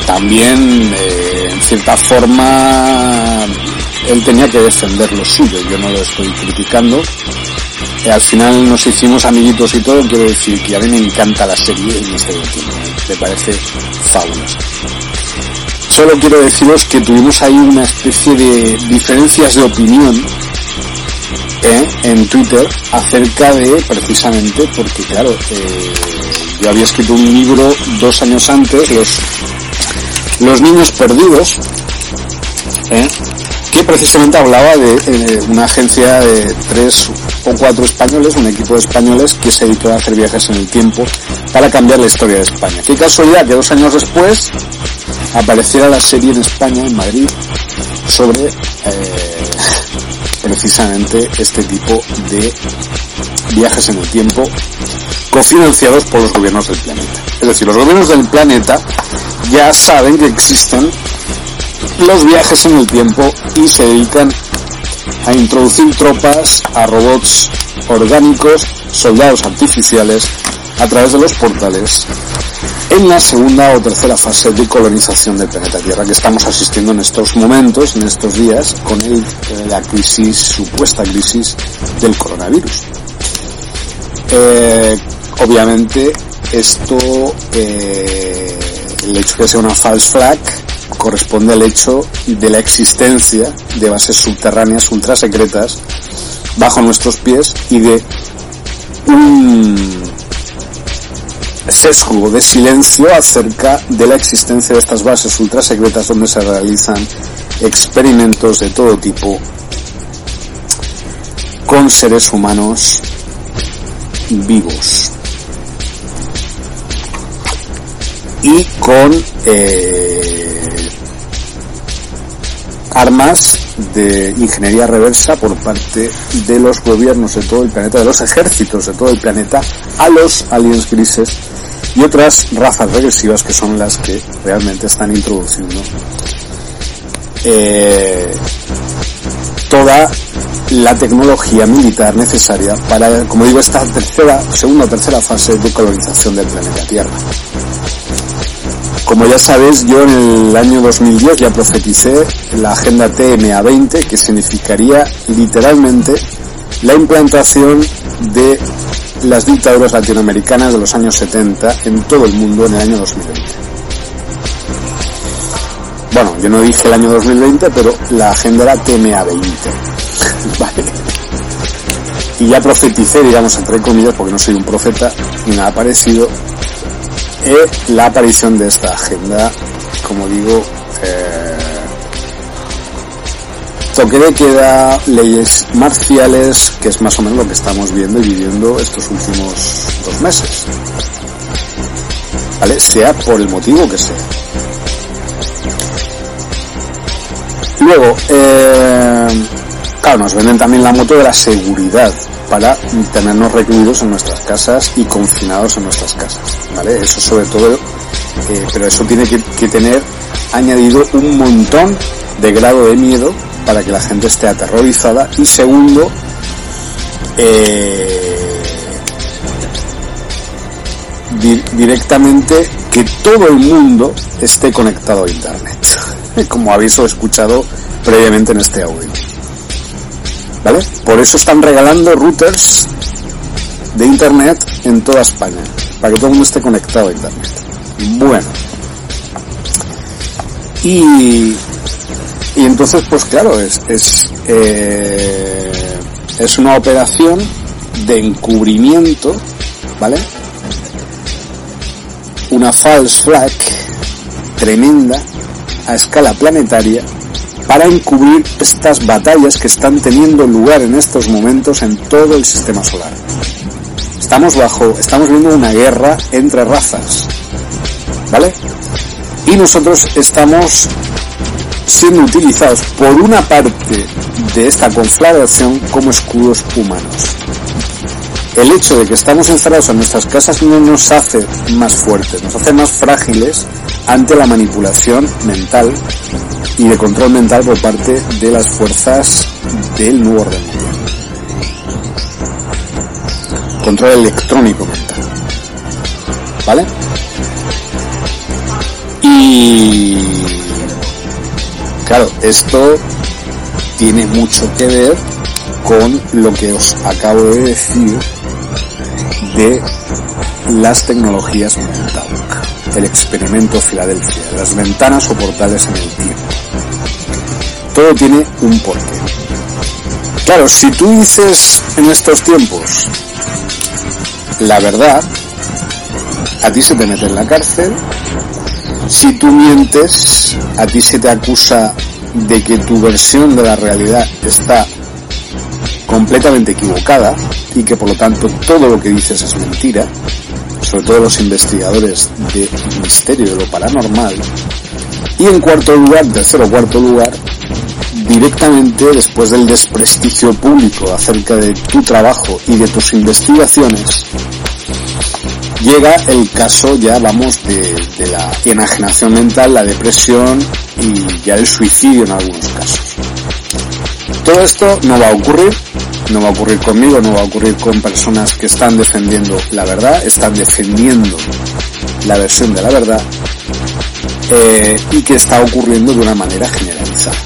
también eh, en cierta forma él tenía que defender lo suyo, yo no lo estoy criticando. Eh, al final nos hicimos amiguitos y todo, quiero decir que a mí me encanta la serie Misterio del Tiempo. me parece fabuloso. Solo quiero deciros que tuvimos ahí una especie de diferencias de opinión ¿eh? en Twitter acerca de precisamente porque claro eh, yo había escrito un libro dos años antes los los niños perdidos ¿eh? que precisamente hablaba de eh, una agencia de tres o cuatro españoles, un equipo de españoles que se dedicó a hacer viajes en el tiempo para cambiar la historia de España. Qué casualidad que dos años después apareciera la serie en España, en Madrid, sobre eh, precisamente este tipo de viajes en el tiempo cofinanciados por los gobiernos del planeta. Es decir, los gobiernos del planeta ya saben que existen los viajes en el tiempo y se dedican a introducir tropas, a robots orgánicos, soldados artificiales a través de los portales en la segunda o tercera fase de colonización del planeta Tierra que estamos asistiendo en estos momentos, en estos días, con el, la crisis, supuesta crisis del coronavirus. Eh, obviamente esto, eh, el hecho que sea una false flag, corresponde al hecho de la existencia de bases subterráneas ultra secretas bajo nuestros pies y de un sesgo de silencio acerca de la existencia de estas bases ultra secretas donde se realizan experimentos de todo tipo con seres humanos vivos y con eh, armas de ingeniería reversa por parte de los gobiernos de todo el planeta, de los ejércitos de todo el planeta, a los aliens grises y otras razas regresivas que son las que realmente están introduciendo eh, toda la tecnología militar necesaria para, como digo, esta tercera, segunda o tercera fase de colonización del planeta Tierra. Como ya sabéis, yo en el año 2010 ya profeticé la agenda TMA 20, que significaría literalmente la implantación de las dictaduras latinoamericanas de los años 70 en todo el mundo en el año 2020. Bueno, yo no dije el año 2020, pero la agenda era TMA 20. vale. Y ya profeticé, digamos, entre comillas, porque no soy un profeta ni nada parecido, eh, la aparición de esta agenda, como digo, eh, toque de queda, leyes marciales, que es más o menos lo que estamos viendo y viviendo estos últimos dos meses. ¿Vale? Sea por el motivo que sea. Luego, eh, claro, nos venden también la moto de la seguridad para tenernos recluidos en nuestras casas y confinados en nuestras casas, ¿vale? Eso sobre todo, eh, pero eso tiene que, que tener añadido un montón de grado de miedo para que la gente esté aterrorizada. Y segundo eh, di- directamente que todo el mundo esté conectado a internet como habéis escuchado previamente en este audio. ¿vale? por eso están regalando routers de internet en toda España para que todo el mundo esté conectado a internet. Bueno. Y y entonces, pues claro, es, es, eh, es una operación de encubrimiento, ¿vale? Una false flag tremenda a escala planetaria para encubrir estas batallas que están teniendo lugar en estos momentos en todo el sistema solar. Estamos bajo, estamos viendo una guerra entre razas, ¿vale? Y nosotros estamos siendo utilizados por una parte de esta conflagración como escudos humanos. El hecho de que estamos encerrados en nuestras casas no nos hace más fuertes, nos hace más frágiles ante la manipulación mental y de control mental por parte de las fuerzas del nuevo orden. Control electrónico mental. ¿Vale? Y Claro, esto tiene mucho que ver con lo que os acabo de decir de las tecnologías Montauk. el experimento Filadelfia, las ventanas o portales en el tiempo. Todo tiene un porqué. Claro, si tú dices en estos tiempos la verdad, a ti se te mete en la cárcel. Si tú mientes, a ti se te acusa de que tu versión de la realidad está completamente equivocada y que por lo tanto todo lo que dices es mentira, sobre todo los investigadores de misterio de lo paranormal. Y en cuarto lugar, tercero o cuarto lugar, directamente después del desprestigio público acerca de tu trabajo y de tus investigaciones, llega el caso ya vamos de, la enajenación mental, la depresión y ya el suicidio en algunos casos. Todo esto no va a ocurrir, no va a ocurrir conmigo, no va a ocurrir con personas que están defendiendo la verdad, están defendiendo la versión de la verdad eh, y que está ocurriendo de una manera generalizada.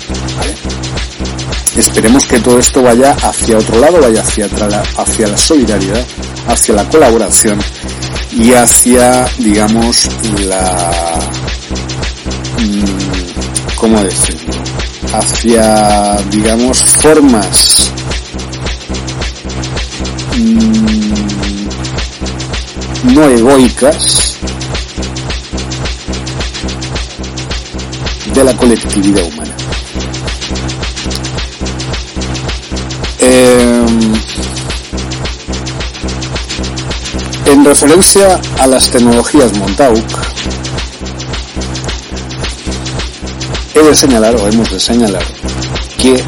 Esperemos que todo esto vaya hacia otro lado, vaya hacia, hacia la solidaridad, hacia la colaboración y hacia, digamos, la... Mm, ¿Cómo decirlo? Hacia, digamos, formas mm, no egoicas de la colectividad humana. En referencia a las tecnologías Montauk, he de señalar o hemos de señalar que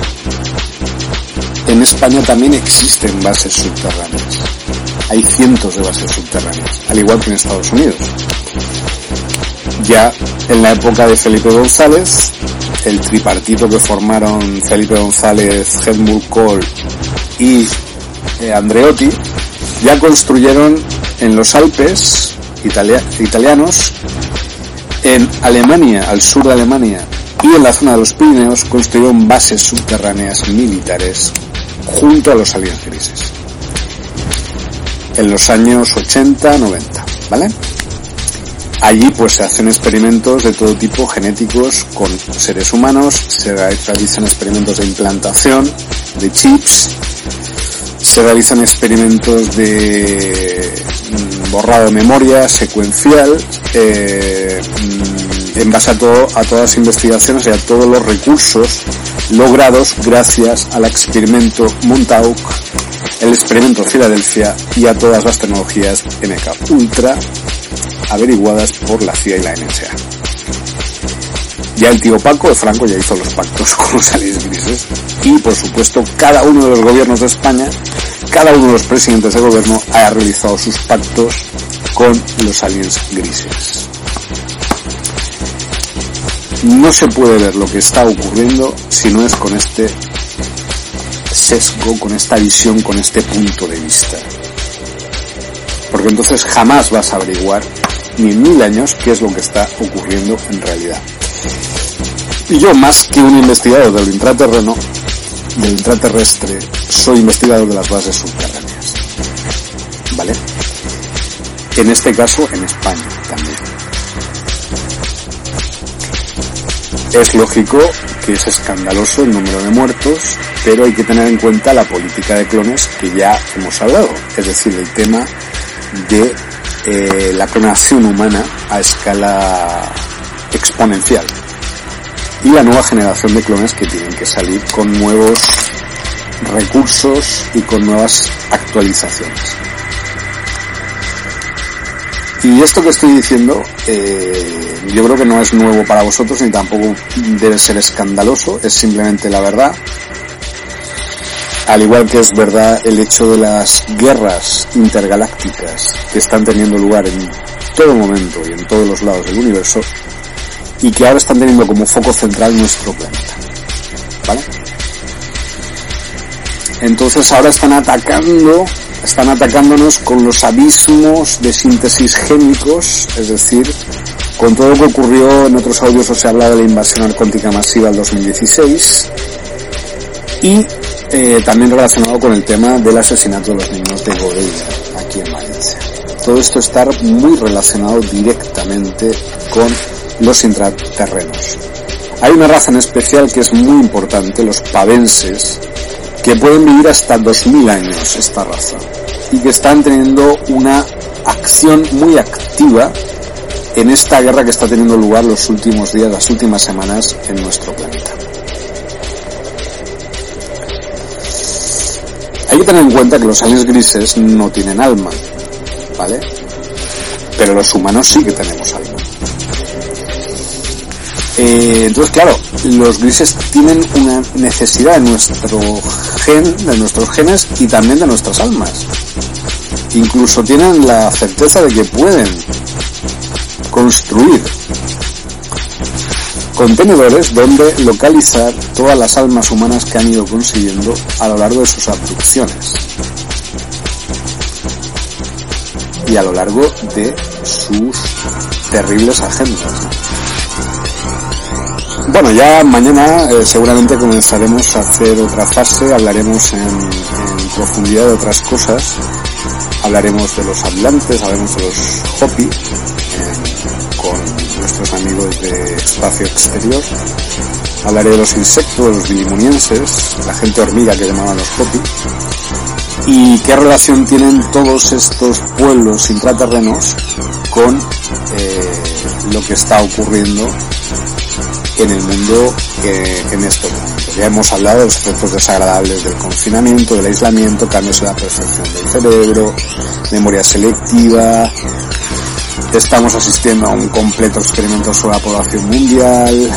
en España también existen bases subterráneas. Hay cientos de bases subterráneas, al igual que en Estados Unidos. Ya en la época de Felipe González, el tripartito que formaron Felipe González, Helmut Kohl y eh, Andreotti, ya construyeron en los Alpes italianos, en Alemania, al sur de Alemania y en la zona de los Pirineos construyeron bases subterráneas militares junto a los aliens grises. En los años 80-90, ¿vale? Allí pues se hacen experimentos de todo tipo genéticos con seres humanos, se realizan experimentos de implantación de chips, se realizan experimentos de borrado de memoria secuencial eh, mm, en base a, todo, a todas las investigaciones y a todos los recursos logrados gracias al experimento Montauk, el experimento Filadelfia y a todas las tecnologías MK Ultra averiguadas por la CIA y la NSA. Ya el tío Paco de Franco ya hizo los pactos con los aliens grises y por supuesto cada uno de los gobiernos de España, cada uno de los presidentes de gobierno ha realizado sus pactos con los aliens grises. No se puede ver lo que está ocurriendo si no es con este sesgo, con esta visión, con este punto de vista. Porque entonces jamás vas a averiguar ni en mil años qué es lo que está ocurriendo en realidad. Y yo, más que un investigador del intraterreno, del intraterrestre, soy investigador de las bases subterráneas. ¿Vale? En este caso, en España también. Es lógico que es escandaloso el número de muertos, pero hay que tener en cuenta la política de clones que ya hemos hablado, es decir, el tema de eh, la clonación humana a escala exponencial y la nueva generación de clones que tienen que salir con nuevos recursos y con nuevas actualizaciones. Y esto que estoy diciendo, eh, yo creo que no es nuevo para vosotros ni tampoco debe ser escandaloso, es simplemente la verdad al igual que es verdad el hecho de las guerras intergalácticas que están teniendo lugar en todo momento y en todos los lados del universo y que ahora están teniendo como foco central nuestro planeta. ¿Vale? Entonces ahora están atacando, están atacándonos con los abismos de síntesis génicos, es decir, con todo lo que ocurrió en otros audios os he hablado de la invasión arcóntica masiva del 2016 y eh, también relacionado con el tema del asesinato de los niños de Godella, aquí en Valencia. todo esto estar muy relacionado directamente con los intraterrenos. Hay una raza en especial que es muy importante, los pavenses, que pueden vivir hasta 2000 años esta raza y que están teniendo una acción muy activa en esta guerra que está teniendo lugar los últimos días, las últimas semanas en nuestro planeta. Hay que tener en cuenta que los aliens grises no tienen alma, ¿vale? Pero los humanos sí que tenemos alma. Eh, entonces, claro, los grises tienen una necesidad de nuestro gen, de nuestros genes y también de nuestras almas. Incluso tienen la certeza de que pueden construir contenedores donde localizar todas las almas humanas que han ido consiguiendo a lo largo de sus abducciones y a lo largo de sus terribles agendas. Bueno, ya mañana eh, seguramente comenzaremos a hacer otra fase, hablaremos en, profundidad de otras cosas, hablaremos de los atlantes, hablaremos de los Hopi, eh, con nuestros amigos de espacio exterior, hablaré de los insectos, de los la gente hormiga que llamaban los Hopi, y qué relación tienen todos estos pueblos intraterrenos con eh, lo que está ocurriendo en el mundo eh, en este momento. Ya hemos hablado de los efectos desagradables del confinamiento, del aislamiento, cambios en la percepción del cerebro, memoria selectiva. Estamos asistiendo a un completo experimento sobre la población mundial.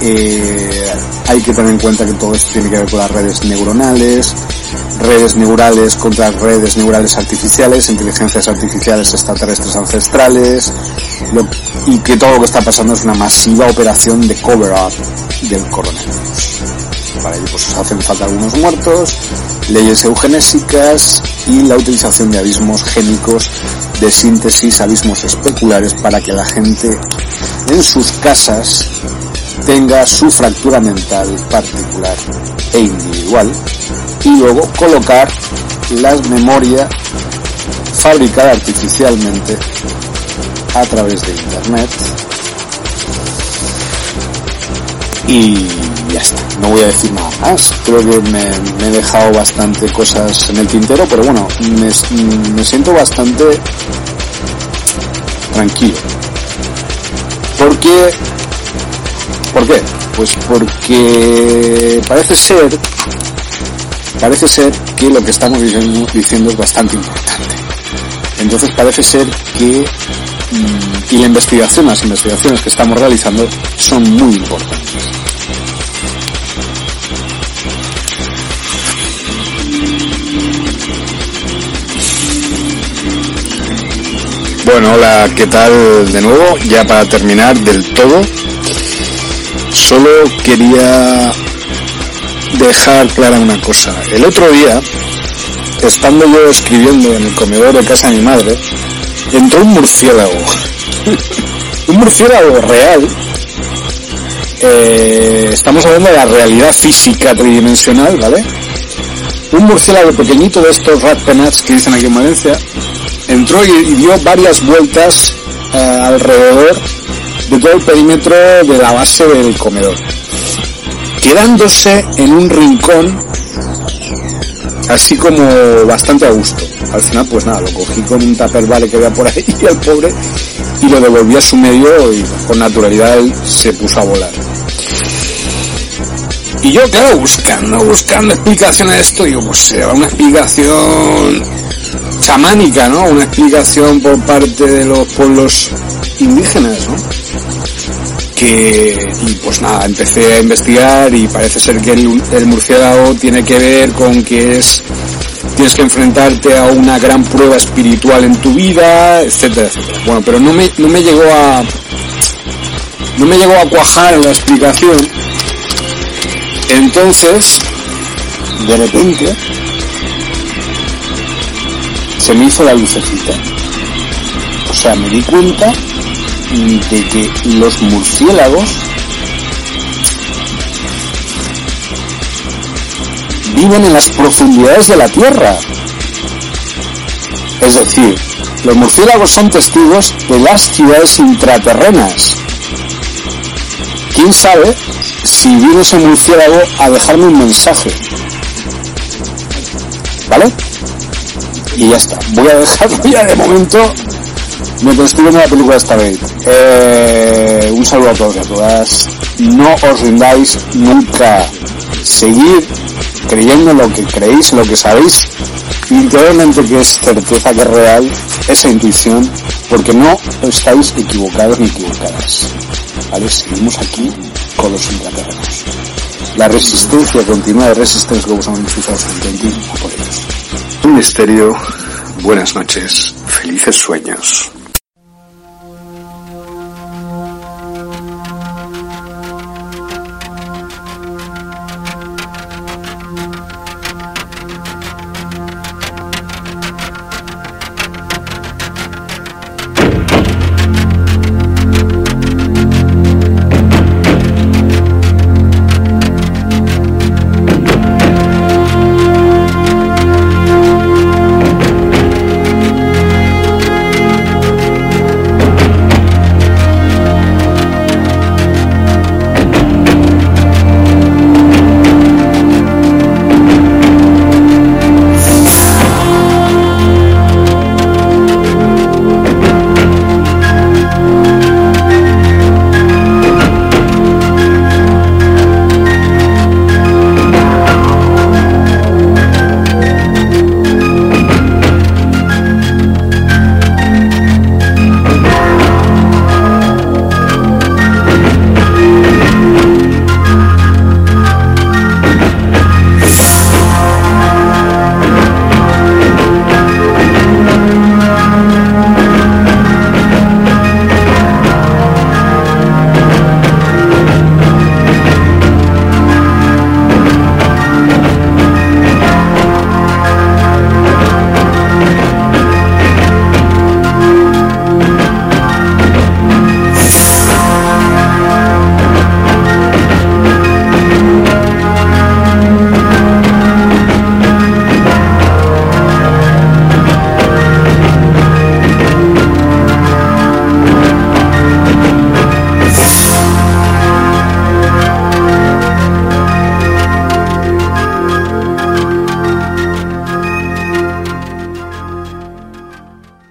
Eh, hay que tener en cuenta que todo esto tiene que ver con las redes neuronales, redes neurales contra redes neurales artificiales, inteligencias artificiales extraterrestres ancestrales, y que todo lo que está pasando es una masiva operación de cover-up del coronavirus. Para ello pues hacen falta algunos muertos, leyes eugenésicas y la utilización de abismos génicos de síntesis, abismos especulares para que la gente en sus casas tenga su fractura mental particular e individual y luego colocar la memoria fabricada artificialmente a través de internet y ya está, no voy a decir nada más, creo que me, he dejado bastante cosas en el tintero, pero bueno, me, me siento bastante tranquilo. Porque, ¿por qué? Pues porque parece ser parece ser que lo que estamos diciendo, es bastante importante. Entonces parece ser que y la investigación, las investigaciones que estamos realizando son muy importantes. Bueno, hola, ¿qué tal de nuevo? Ya para terminar del todo, solo quería dejar clara una cosa. El otro día, estando yo escribiendo en el comedor de casa de mi madre, entró un murciélago. un murciélago real. Eh, estamos hablando de la realidad física tridimensional, ¿vale? Un murciélago pequeñito de estos rat penats que dicen aquí en Valencia, entró y, y dio varias vueltas eh, alrededor de todo el perímetro de la base del comedor, quedándose en un rincón así como bastante a gusto. Al final, pues nada, lo cogí con un tupper vale que había por ahí al pobre y lo devolví a su medio y con naturalidad él se puso a volar. Y yo, claro, buscando, buscando explicación a esto, digo, pues será una explicación chamánica, ¿no? Una explicación por parte de los pueblos indígenas, ¿no? Que, pues nada, empecé a investigar y parece ser que el, el murciélago tiene que ver con que es tienes que enfrentarte a una gran prueba espiritual en tu vida, etcétera, etcétera. Bueno, pero no me, no me llegó a no me llegó a cuajar la explicación. Entonces, de repente, se me hizo la lucecita. O sea, me di cuenta de que los murciélagos viven en las profundidades de la Tierra. Es decir, Los murciélagos son testigos de las ciudades intraterrenas. ¿Quién sabe si viene ese murciélago a dejarme un mensaje? ¿Vale? Y ya está. Voy a dejarlo ya de momento mientras estoy viendo la película esta vez. Eh, un saludo a todos y a todas. No os rindáis nunca. Seguid creyendo en lo que creéis, lo que sabéis interiormente que es certeza, que es real, esa intuición, porque no estáis equivocados ni equivocadas. ¿Vale? Seguimos aquí con los intraterrenos. La resistencia continua de resistencia que usamos en por ellos. Un misterio, buenas noches, felices sueños.